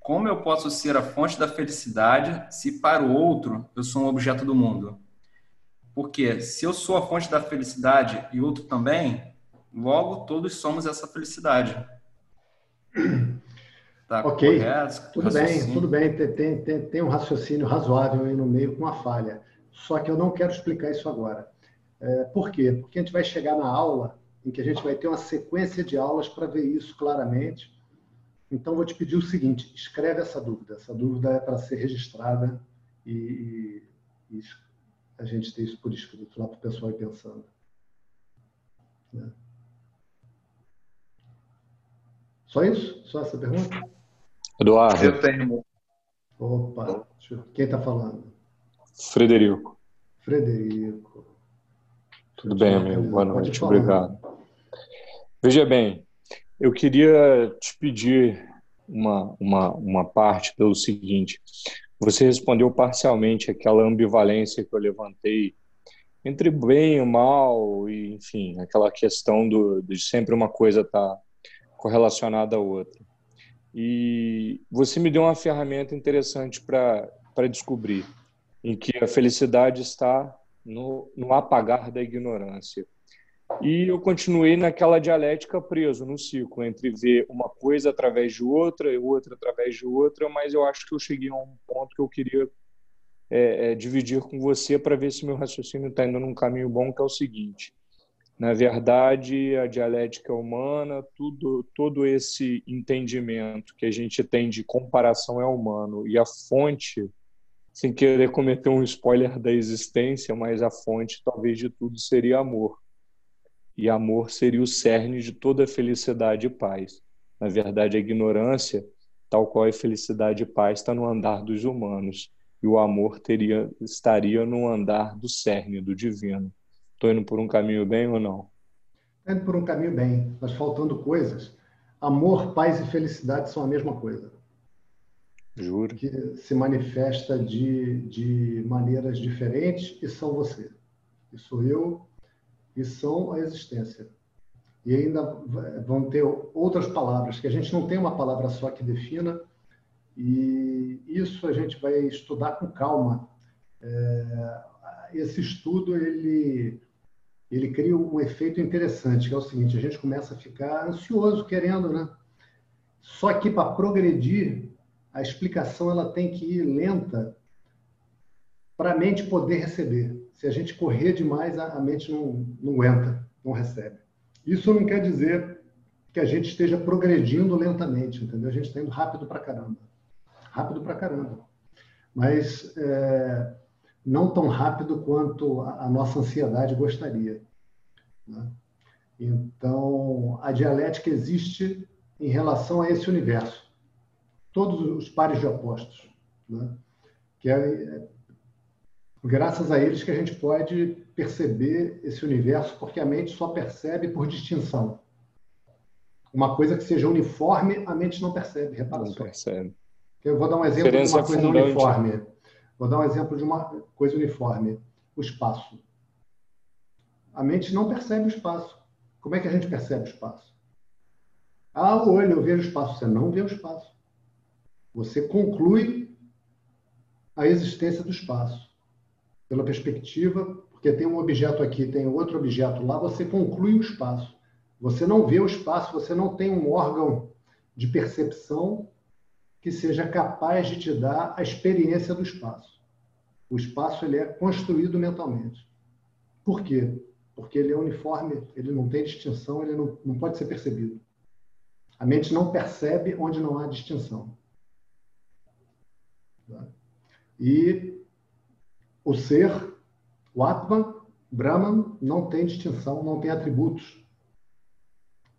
Como eu posso ser a fonte da felicidade se para o outro eu sou um objeto do mundo? Porque se eu sou a fonte da felicidade e outro também, logo todos somos essa felicidade. Tá ok, correto, tudo bem, tudo bem. Tem, tem, tem um raciocínio razoável aí no meio com uma falha. Só que eu não quero explicar isso agora. É, por quê? Porque a gente vai chegar na aula em que a gente vai ter uma sequência de aulas para ver isso claramente. Então, vou te pedir o seguinte: escreve essa dúvida. Essa dúvida é para ser registrada e, e, a gente ter isso por escrito lá para o pessoal ir pensando. Né? Só isso? Só essa pergunta? Eduardo. Eu tenho. Opa, quem está falando? Frederico. Frederico. Tudo bem, amigo. Boa noite. Obrigado. Veja bem, eu queria te pedir uma, uma, uma parte pelo seguinte. Você respondeu parcialmente aquela ambivalência que eu levantei entre bem e mal, e, enfim, aquela questão do, de sempre uma coisa estar tá correlacionada à outra. E você me deu uma ferramenta interessante para descobrir em que a felicidade está no, no apagar da ignorância. E eu continuei naquela dialética preso no ciclo, entre ver uma coisa através de outra e outra através de outra, mas eu acho que eu cheguei a um ponto que eu queria é, é, dividir com você para ver se meu raciocínio está indo num caminho bom, que é o seguinte. Na verdade, a dialética humana, tudo, todo esse entendimento que a gente tem de comparação é humano e a fonte sem querer cometer um spoiler da existência, mas a fonte talvez de tudo seria amor. E amor seria o cerne de toda felicidade e paz. Na verdade, a ignorância, tal qual a felicidade e paz, está no andar dos humanos. E o amor teria, estaria no andar do cerne, do divino. Estou indo por um caminho bem ou não? Indo por um caminho bem, mas faltando coisas. Amor, paz e felicidade são a mesma coisa. Juro. Que se manifesta de, de maneiras diferentes e são você. E sou eu e são a existência. E ainda vão ter outras palavras, que a gente não tem uma palavra só que defina, e isso a gente vai estudar com calma. É, esse estudo, ele, ele cria um efeito interessante, que é o seguinte, a gente começa a ficar ansioso, querendo, né? Só que para progredir, a explicação ela tem que ir lenta para a mente poder receber. Se a gente correr demais, a mente não, não aguenta, não recebe. Isso não quer dizer que a gente esteja progredindo lentamente, entendeu? A gente está indo rápido para caramba. Rápido para caramba. Mas é, não tão rápido quanto a, a nossa ansiedade gostaria. Né? Então, a dialética existe em relação a esse universo todos os pares de opostos. Né? Que é, graças a eles que a gente pode perceber esse universo, porque a mente só percebe por distinção. Uma coisa que seja uniforme, a mente não percebe, repara não só. percebe. Eu vou dar um exemplo de uma coisa fundante. uniforme. Vou dar um exemplo de uma coisa uniforme: o espaço. A mente não percebe o espaço. Como é que a gente percebe o espaço? Ah, o olho, eu vejo o espaço. Você não vê o espaço. Você conclui a existência do espaço pela perspectiva, porque tem um objeto aqui, tem outro objeto lá, você conclui o espaço. Você não vê o espaço, você não tem um órgão de percepção que seja capaz de te dar a experiência do espaço. O espaço ele é construído mentalmente. Por quê? Porque ele é uniforme, ele não tem distinção, ele não, não pode ser percebido. A mente não percebe onde não há distinção. E o ser, o Atman, Brahman, não tem distinção, não tem atributos.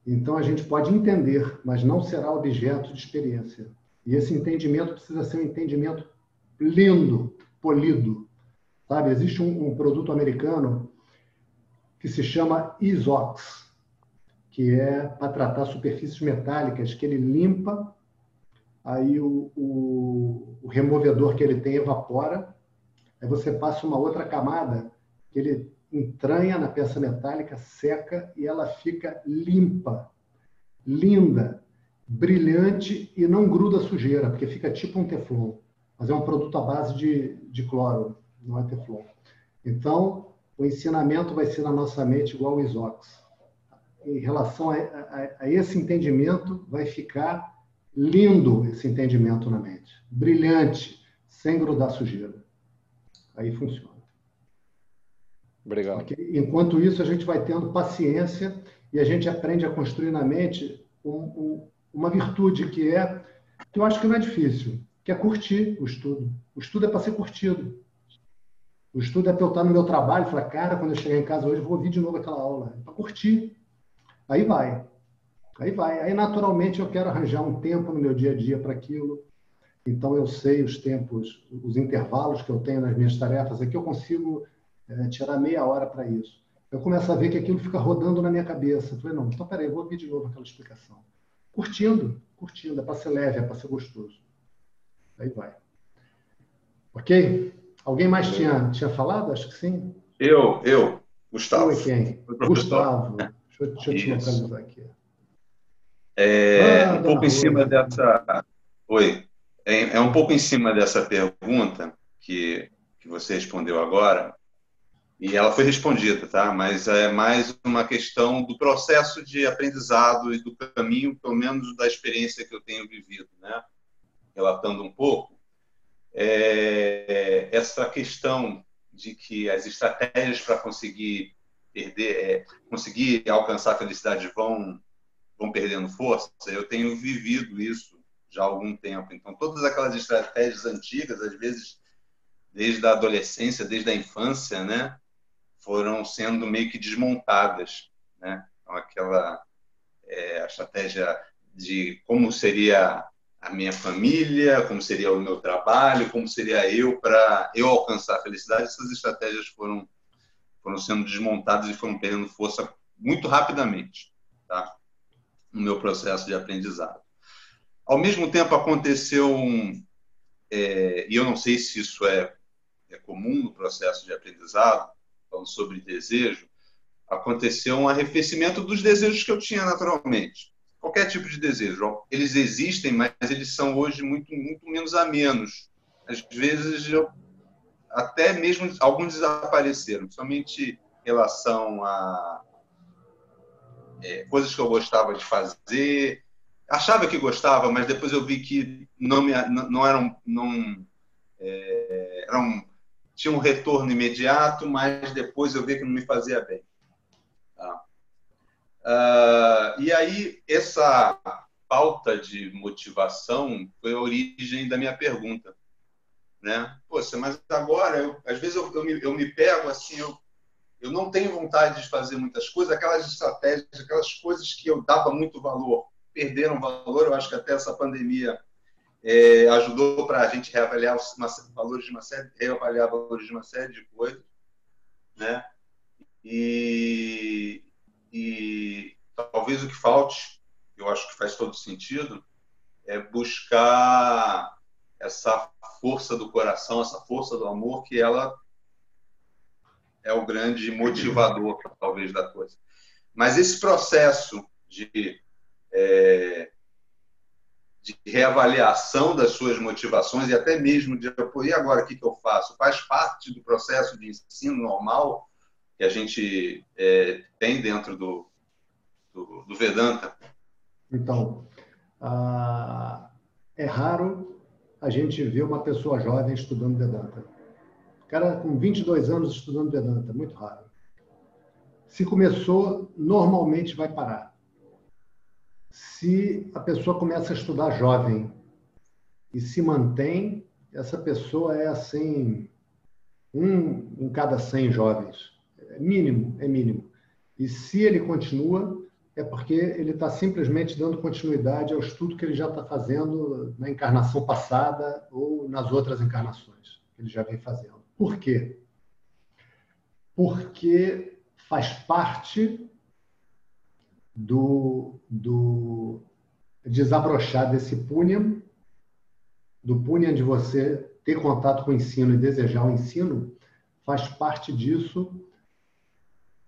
Então a gente pode entender, mas não será objeto de experiência. E esse entendimento precisa ser um entendimento lindo, polido. Sabe, existe um, um produto americano que se chama Isox, que é para tratar superfícies metálicas, que ele limpa aí o, o, o, removedor que ele tem evapora, aí você passa uma outra camada que ele entranha na peça metálica, seca e ela fica limpa, linda, brilhante e não gruda sujeira, porque fica tipo um teflon. Mas é um produto à base de, de cloro, não é teflon. Então, o ensinamento vai ser na nossa mente igual o isox. Em relação a, a, a esse entendimento, vai ficar lindo esse entendimento na mente. Brilhante, sem grudar sujeira. Aí funciona. Obrigado. Porque, enquanto isso, a gente vai tendo paciência e a gente aprende a construir na mente um, um, uma virtude que é, que eu acho que não é difícil, que é curtir o estudo. O estudo é para ser curtido. O estudo é para eu estar no meu trabalho e falar, cara, quando eu chegar em casa hoje, eu vou ouvir de novo aquela aula. É para curtir. Aí vai. Aí vai. Aí, naturalmente, eu quero arranjar um tempo no meu dia a dia para aquilo. Então, eu sei os tempos, os intervalos que eu tenho nas minhas tarefas. Aqui eu consigo é, tirar meia hora para isso. Eu começo a ver que aquilo fica rodando na minha cabeça. Eu falei, não, então peraí, eu vou ouvir de novo aquela explicação. Curtindo, curtindo. É para ser leve, é para ser gostoso. Aí vai. Ok? Alguém mais tinha, tinha falado? Acho que sim. Eu, eu, Gustavo. Oi, quem? Gustavo. Deixa, eu, deixa eu te localizar aqui. É, ah, um pouco em cima dessa. Oi. É, é, um pouco em cima dessa pergunta que, que você respondeu agora, e ela foi respondida, tá? Mas é mais uma questão do processo de aprendizado e do caminho, pelo menos da experiência que eu tenho vivido, né? Relatando um pouco, é, essa questão de que as estratégias para conseguir perder, é, conseguir alcançar a felicidade vão vão perdendo força, eu tenho vivido isso já há algum tempo. Então, todas aquelas estratégias antigas, às vezes desde a adolescência, desde a infância, né, foram sendo meio que desmontadas, né? Então, aquela é, estratégia de como seria a minha família, como seria o meu trabalho, como seria eu para eu alcançar a felicidade, essas estratégias foram foram sendo desmontadas e foram perdendo força muito rapidamente, tá? No meu processo de aprendizado. Ao mesmo tempo, aconteceu um. É, e eu não sei se isso é, é comum no processo de aprendizado, falando sobre desejo, aconteceu um arrefecimento dos desejos que eu tinha naturalmente. Qualquer tipo de desejo. Eles existem, mas eles são hoje muito, muito menos a menos. Às vezes, eu, até mesmo alguns desapareceram, somente em relação a é, coisas que eu gostava de fazer. Achava que gostava, mas depois eu vi que não, me, não, não eram. Não, é, eram tinha um retorno imediato, mas depois eu vi que não me fazia bem. Tá? Uh, e aí, essa falta de motivação foi a origem da minha pergunta. Né? Poxa, mas agora, eu, às vezes eu, eu, me, eu me pego assim, eu eu não tenho vontade de fazer muitas coisas, aquelas estratégias, aquelas coisas que eu dava muito valor, perderam valor. Eu acho que até essa pandemia é, ajudou para a gente reavaliar uma, valores de uma série, reavaliar valores de uma série de coisas, né? E, e talvez o que falte, eu acho que faz todo sentido, é buscar essa força do coração, essa força do amor, que ela é o grande motivador, talvez, da coisa. Mas esse processo de, é, de reavaliação das suas motivações e até mesmo de e agora o que, que eu faço? Faz parte do processo de ensino normal que a gente é, tem dentro do, do, do Vedanta? Então, ah, é raro a gente ver uma pessoa jovem estudando Vedanta. Cara com 22 anos estudando Vedanta, muito raro. Se começou, normalmente vai parar. Se a pessoa começa a estudar jovem e se mantém, essa pessoa é assim, um em cada 100 jovens. É mínimo, é mínimo. E se ele continua, é porque ele está simplesmente dando continuidade ao estudo que ele já está fazendo na encarnação passada ou nas outras encarnações que ele já vem fazendo. Por quê? Porque faz parte do, do desabrochar desse punham, do punham de você ter contato com o ensino e desejar o ensino, faz parte disso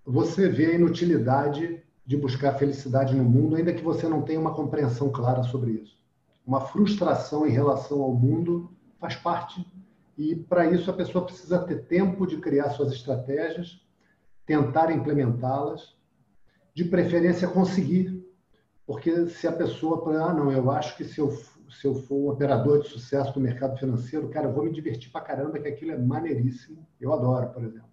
você vê a inutilidade de buscar felicidade no mundo, ainda que você não tenha uma compreensão clara sobre isso. Uma frustração em relação ao mundo faz parte, e para isso a pessoa precisa ter tempo de criar suas estratégias, tentar implementá-las, de preferência conseguir. Porque se a pessoa, ah, não, eu acho que se eu, se eu for um operador de sucesso do mercado financeiro, cara, eu vou me divertir para caramba, que aquilo é maneiríssimo. Eu adoro, por exemplo.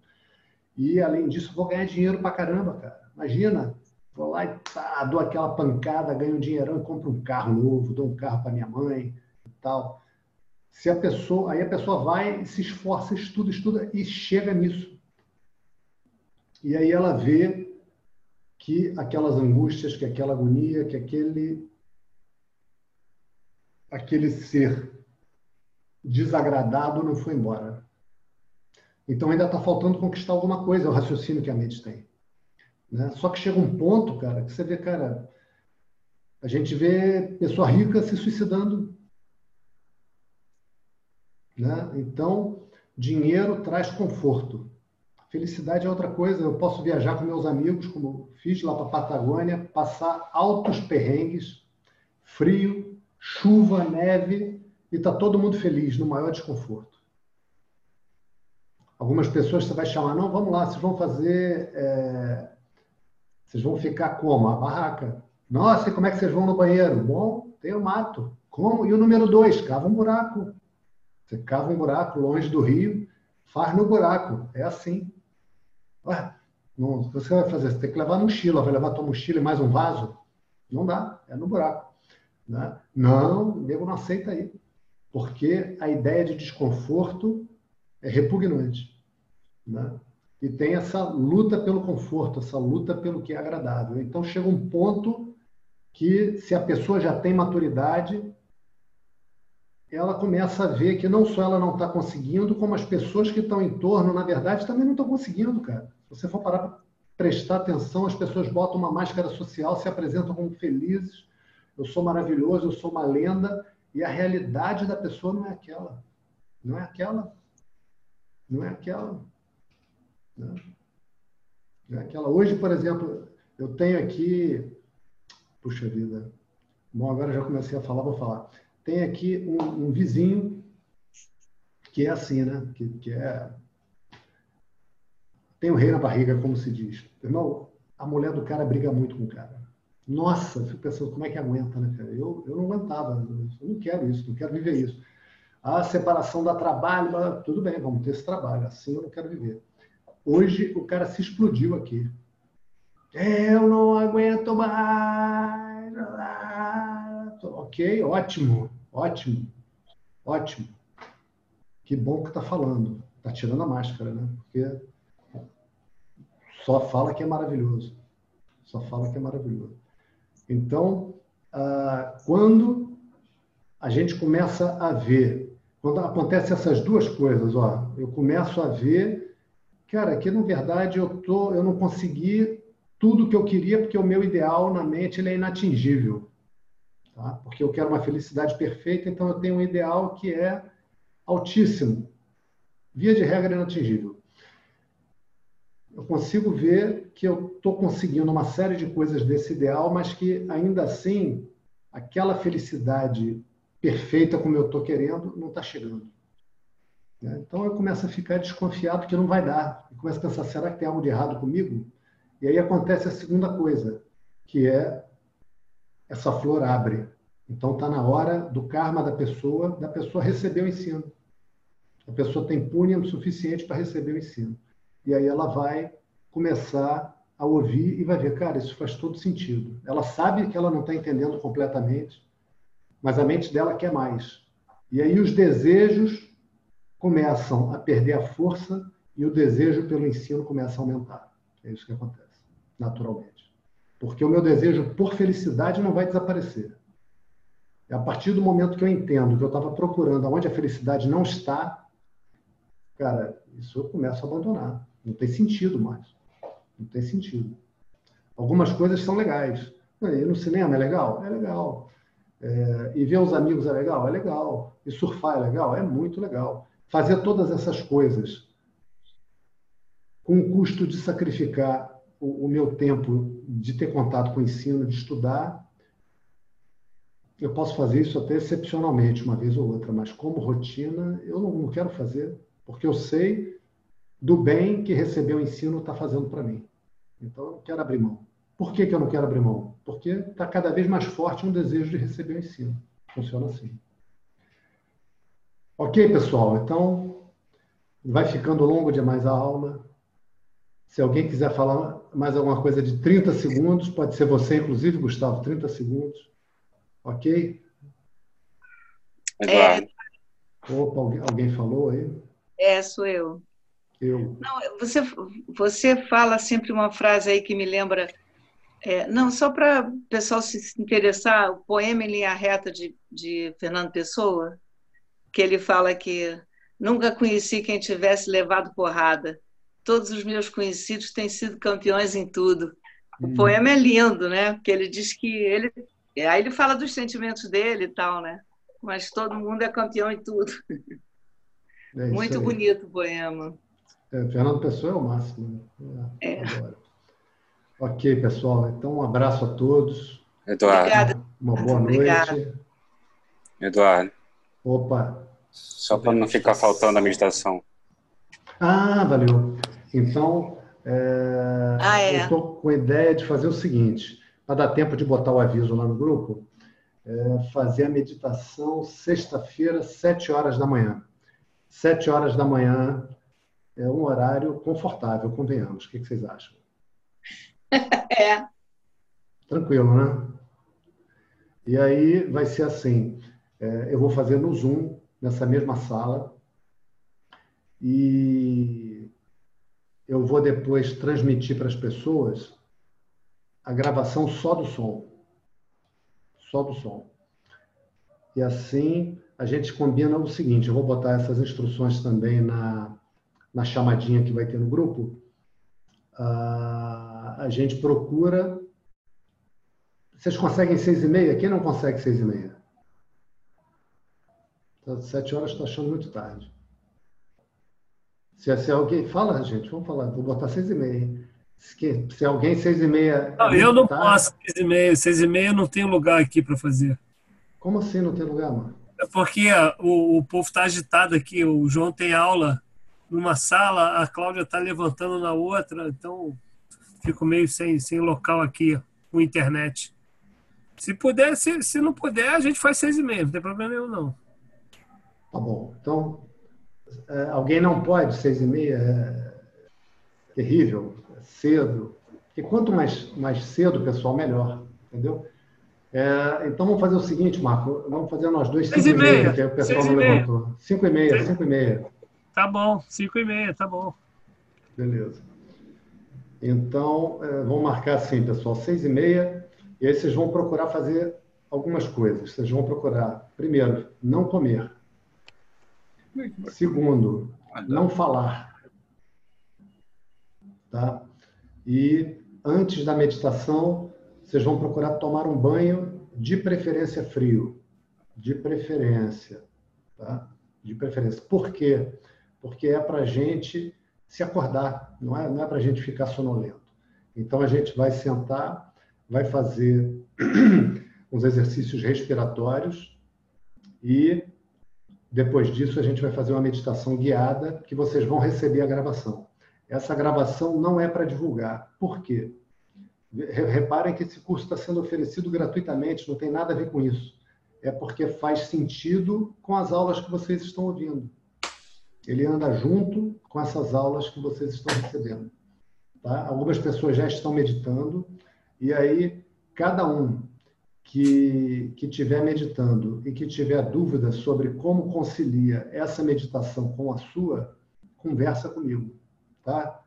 E, além disso, vou ganhar dinheiro para caramba, cara. Imagina, Vou lá e tá, dou aquela pancada, ganho um dinheirão compro um carro novo, dou um carro para minha mãe e tal. Se a pessoa, aí a pessoa vai, se esforça, estuda, estuda e chega nisso. E aí ela vê que aquelas angústias, que aquela agonia, que aquele aquele ser desagradado não foi embora. Então ainda está faltando conquistar alguma coisa, é o raciocínio que a mente tem. Né? Só que chega um ponto, cara, que você vê, cara, a gente vê pessoa rica se suicidando. Né? Então, dinheiro traz conforto. Felicidade é outra coisa. Eu posso viajar com meus amigos, como fiz lá para a Patagônia, passar altos perrengues, frio, chuva, neve, e tá todo mundo feliz, no maior desconforto. Algumas pessoas você vai chamar, não, vamos lá, vocês vão fazer é, vocês vão ficar como? A barraca. Nossa, e como é que vocês vão no banheiro? Bom, tem o mato. Como? E o número dois, cava um buraco. Você cava um buraco longe do rio, faz no buraco. É assim. Ué, não, você vai fazer? Você tem que levar mochila. Vai levar tua mochila e mais um vaso? Não dá, é no buraco. Né? Não, o nego não aceita aí. Porque a ideia de desconforto é repugnante. Né? e tem essa luta pelo conforto, essa luta pelo que é agradável. Então chega um ponto que, se a pessoa já tem maturidade, ela começa a ver que não só ela não está conseguindo, como as pessoas que estão em torno, na verdade, também não estão conseguindo, cara. Se você for parar para prestar atenção, as pessoas botam uma máscara social, se apresentam como felizes, eu sou maravilhoso, eu sou uma lenda, e a realidade da pessoa não é aquela. Não é aquela. Não é aquela. Né? É aquela, hoje, por exemplo, eu tenho aqui. Puxa vida. Bom, agora já comecei a falar, vou falar. Tem aqui um, um vizinho que é assim, né? Que, que é. Tem o rei na barriga, como se diz. Irmão, a mulher do cara briga muito com o cara. Nossa, fico pensando, como é que aguenta, né, cara? Eu, eu não aguentava. Eu não quero isso, não quero viver isso. A separação da trabalho, tudo bem, vamos ter esse trabalho. Assim eu não quero viver. Hoje o cara se explodiu aqui. Eu não aguento mais. Ok, ótimo, ótimo, ótimo. Que bom que tá falando. Tá tirando a máscara, né? Porque só fala que é maravilhoso. Só fala que é maravilhoso. Então, ah, quando a gente começa a ver, quando acontecem essas duas coisas, ó, eu começo a ver cara, que na verdade eu tô, eu não consegui tudo que eu queria porque o meu ideal na mente ele é inatingível. Tá? Porque eu quero uma felicidade perfeita, então eu tenho um ideal que é altíssimo. Via de regra inatingível. Eu consigo ver que eu estou conseguindo uma série de coisas desse ideal, mas que ainda assim aquela felicidade perfeita como eu estou querendo não está chegando. Né? Então eu começo a ficar desconfiado que não vai dar. Eu começo a pensar, será que tem algo de errado comigo? E aí acontece a segunda coisa, que é essa flor abre. Então está na hora do karma da pessoa, da pessoa receber o ensino. A pessoa tem punham suficiente para receber o ensino. E aí ela vai começar a ouvir e vai ver, cara, isso faz todo sentido. Ela sabe que ela não está entendendo completamente, mas a mente dela quer mais. E aí os desejos começam a perder a força e o desejo pelo ensino começa a aumentar. É isso que acontece, naturalmente. Porque o meu desejo por felicidade não vai desaparecer. É a partir do momento que eu entendo que eu estava procurando onde a felicidade não está, cara, isso eu começo a abandonar. Não tem sentido mais. Não tem sentido. Algumas coisas são legais. Ir no cinema é legal? É legal. É, e ver os amigos é legal? É legal. E surfar é legal? É muito legal. Fazer todas essas coisas com o custo de sacrificar o, o meu tempo de ter contato com o ensino, de estudar, eu posso fazer isso até excepcionalmente, uma vez ou outra, mas como rotina, eu não, não quero fazer, porque eu sei do bem que receber o ensino está fazendo para mim. Então, eu não quero abrir mão. Por que, que eu não quero abrir mão? Porque está cada vez mais forte um desejo de receber o ensino. Funciona assim. Ok, pessoal? Então, vai ficando longo demais a aula. Se alguém quiser falar mais alguma coisa de 30 segundos, pode ser você, inclusive, Gustavo, 30 segundos. Ok? É. Opa, alguém, falou aí? É, sou eu. Eu. Não, você, você fala sempre uma frase aí que me lembra. É, não, só para o pessoal se interessar, o poema em linha reta de, de Fernando Pessoa, que ele fala que nunca conheci quem tivesse levado porrada. Todos os meus conhecidos têm sido campeões em tudo. O hum. poema é lindo, né? Porque ele diz que ele. Aí ele fala dos sentimentos dele e tal, né? Mas todo mundo é campeão em tudo. É Muito aí. bonito o poema. É, Fernando Pessoa é o máximo. Né? É. Ok, pessoal. Então, um abraço a todos. Eduardo. Obrigada. Uma boa Obrigada. noite. Eduardo. Opa. Só para não ficar faltando a meditação. Ah, valeu. Então, é... Ah, é. eu estou com a ideia de fazer o seguinte, para dar tempo de botar o aviso lá no grupo, é fazer a meditação sexta-feira, sete horas da manhã. Sete horas da manhã, é um horário confortável, convenhamos. O que vocês acham? É. Tranquilo, né? E aí vai ser assim: é, eu vou fazer no Zoom, nessa mesma sala, e eu vou depois transmitir para as pessoas a gravação só do som. Só do som. E assim a gente combina o seguinte: eu vou botar essas instruções também na, na chamadinha que vai ter no grupo, uh, a gente procura. Vocês conseguem seis e meia? Quem não consegue seis e meia? Então, sete horas estou achando muito tarde. Se, se alguém. Fala, gente, vamos falar. Vou botar seis e meia. Se, se alguém seis e meia. Não, eu não posso seis e meia. Seis e meia não tem lugar aqui para fazer. Como assim não tem lugar, mano? É porque o, o povo está agitado aqui. O João tem aula numa sala, a Cláudia está levantando na outra, então fico meio sem, sem local aqui com internet. Se puder, se, se não puder, a gente faz seis e meia, não tem problema nenhum, não. Tá bom. Então, alguém não pode seis e meia? É terrível, é cedo. Porque quanto mais, mais cedo, pessoal, melhor. Entendeu? É, então vamos fazer o seguinte, Marco. Vamos fazer nós dois cinco e meia, que o pessoal não levantou. Cinco e meia, cinco e meia. Tá bom, 5 e meia, tá bom. Beleza. Então, é, vamos marcar assim, pessoal, 6 e meia, e aí vocês vão procurar fazer algumas coisas. Vocês vão procurar, primeiro, não comer. Segundo, não falar. Tá? E antes da meditação, vocês vão procurar tomar um banho de preferência frio. De preferência. Tá? De preferência. Por quê? Porque é para a gente se acordar, não é, não é para a gente ficar sonolento. Então, a gente vai sentar, vai fazer uns exercícios respiratórios e depois disso a gente vai fazer uma meditação guiada que vocês vão receber a gravação. Essa gravação não é para divulgar. Por quê? Reparem que esse curso está sendo oferecido gratuitamente, não tem nada a ver com isso. É porque faz sentido com as aulas que vocês estão ouvindo. Ele anda junto com essas aulas que vocês estão recebendo. Tá? Algumas pessoas já estão meditando, e aí cada um que, que estiver meditando e que tiver dúvida sobre como concilia essa meditação com a sua, conversa comigo tá?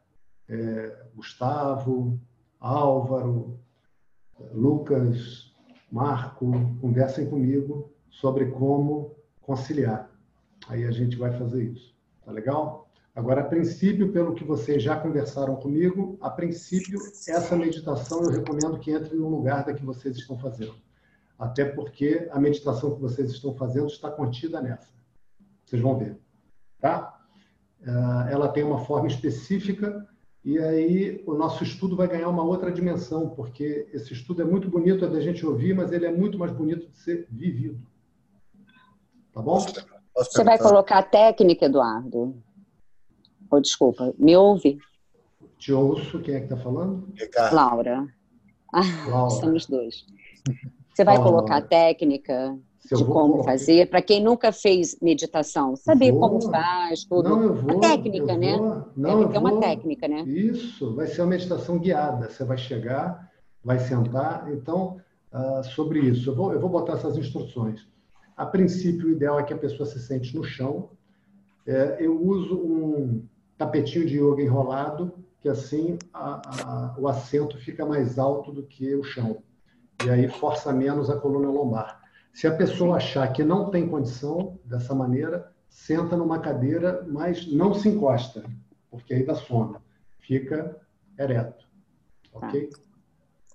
É, Gustavo, Álvaro, Lucas, Marco, conversem comigo sobre como conciliar. Aí a gente vai fazer isso. Tá legal? Agora, a princípio, pelo que vocês já conversaram comigo, a princípio, essa meditação eu recomendo que entre no lugar da que vocês estão fazendo. Até porque a meditação que vocês estão fazendo está contida nessa. Vocês vão ver. Tá? Ah, ela tem uma forma específica e aí o nosso estudo vai ganhar uma outra dimensão, porque esse estudo é muito bonito da gente ouvir, mas ele é muito mais bonito de ser vivido. Tá bom? Você vai colocar a técnica, Eduardo? Oh, desculpa, me ouve? Te ouço, quem é que está falando? Ricardo. Laura. Laura. Somos dois. Você vai colocar a técnica de como colocar. fazer, para quem nunca fez meditação, saber vou. como faz, tudo. Não, eu vou, a técnica, né? Não, é uma técnica, né? Isso, vai ser uma meditação guiada. Você vai chegar, vai sentar. Então, uh, sobre isso, eu vou, eu vou botar essas instruções. A princípio, o ideal é que a pessoa se sente no chão. É, eu uso um tapetinho de yoga enrolado, que assim a, a, o assento fica mais alto do que o chão. E aí força menos a coluna lombar. Se a pessoa achar que não tem condição dessa maneira, senta numa cadeira, mas não se encosta, porque aí dá sono. Fica ereto. Ok? Tá.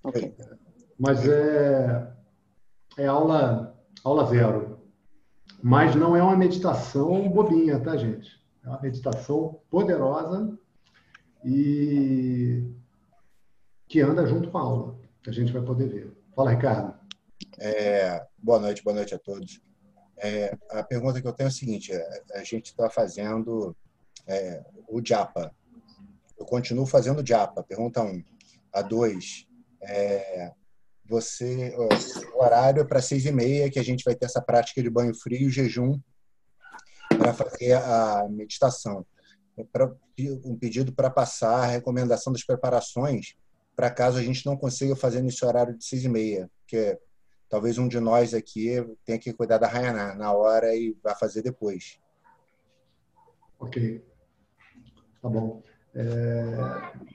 Ok. Mas é, é aula, aula zero. Mas não é uma meditação bobinha, tá, gente? É uma meditação poderosa e que anda junto com a aula, que a gente vai poder ver. Fala, Ricardo. É, boa noite, boa noite a todos. É, a pergunta que eu tenho é a seguinte: é, a gente está fazendo é, o JAPA. Eu continuo fazendo o JAPA. Pergunta 1. Um. A 2. É, você, o horário é para seis e meia que a gente vai ter essa prática de banho frio e jejum para fazer a meditação. É pra, um pedido para passar a recomendação das preparações para caso a gente não consiga fazer nesse horário de seis e meia, que é talvez um de nós aqui tenha que cuidar da Rayaná na hora e vá fazer depois. Ok. Tá bom. É,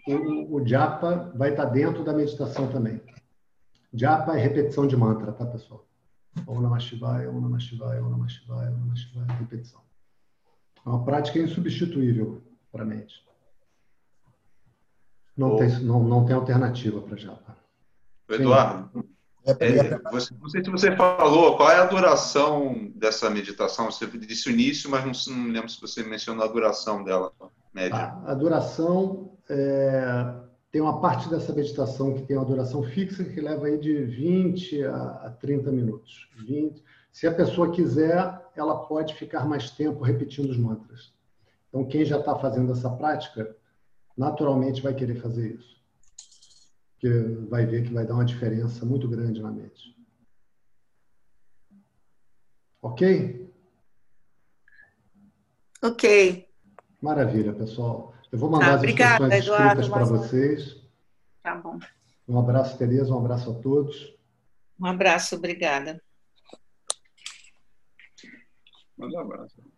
o, o japa vai estar dentro da meditação também. Japa é repetição de mantra, tá, pessoal? Om Namah Shivaya, Om Namah Shivaya, Om Namah Shivaya, Om Namah Shivaya, repetição. É uma prática insubstituível para a mente. Não, tem, não, não tem alternativa para japa. Eduardo, é, é, você, não sei se você falou, qual é a duração dessa meditação? Você disse o início, mas não, não lembro se você mencionou a duração dela, média. Ah, a duração, é, tem uma parte dessa meditação que tem uma duração fixa, que leva aí de 20 a, a 30 minutos. 20. Se a pessoa quiser, ela pode ficar mais tempo repetindo os mantras. Então, quem já está fazendo essa prática, naturalmente vai querer fazer isso que vai ver que vai dar uma diferença muito grande na mente. Ok? Ok. Maravilha, pessoal. Eu vou mandar tá, as obrigada, instruções escritas para vocês. Tá bom. Um abraço, Tereza, um abraço a todos. Um abraço, obrigada. Um abraço.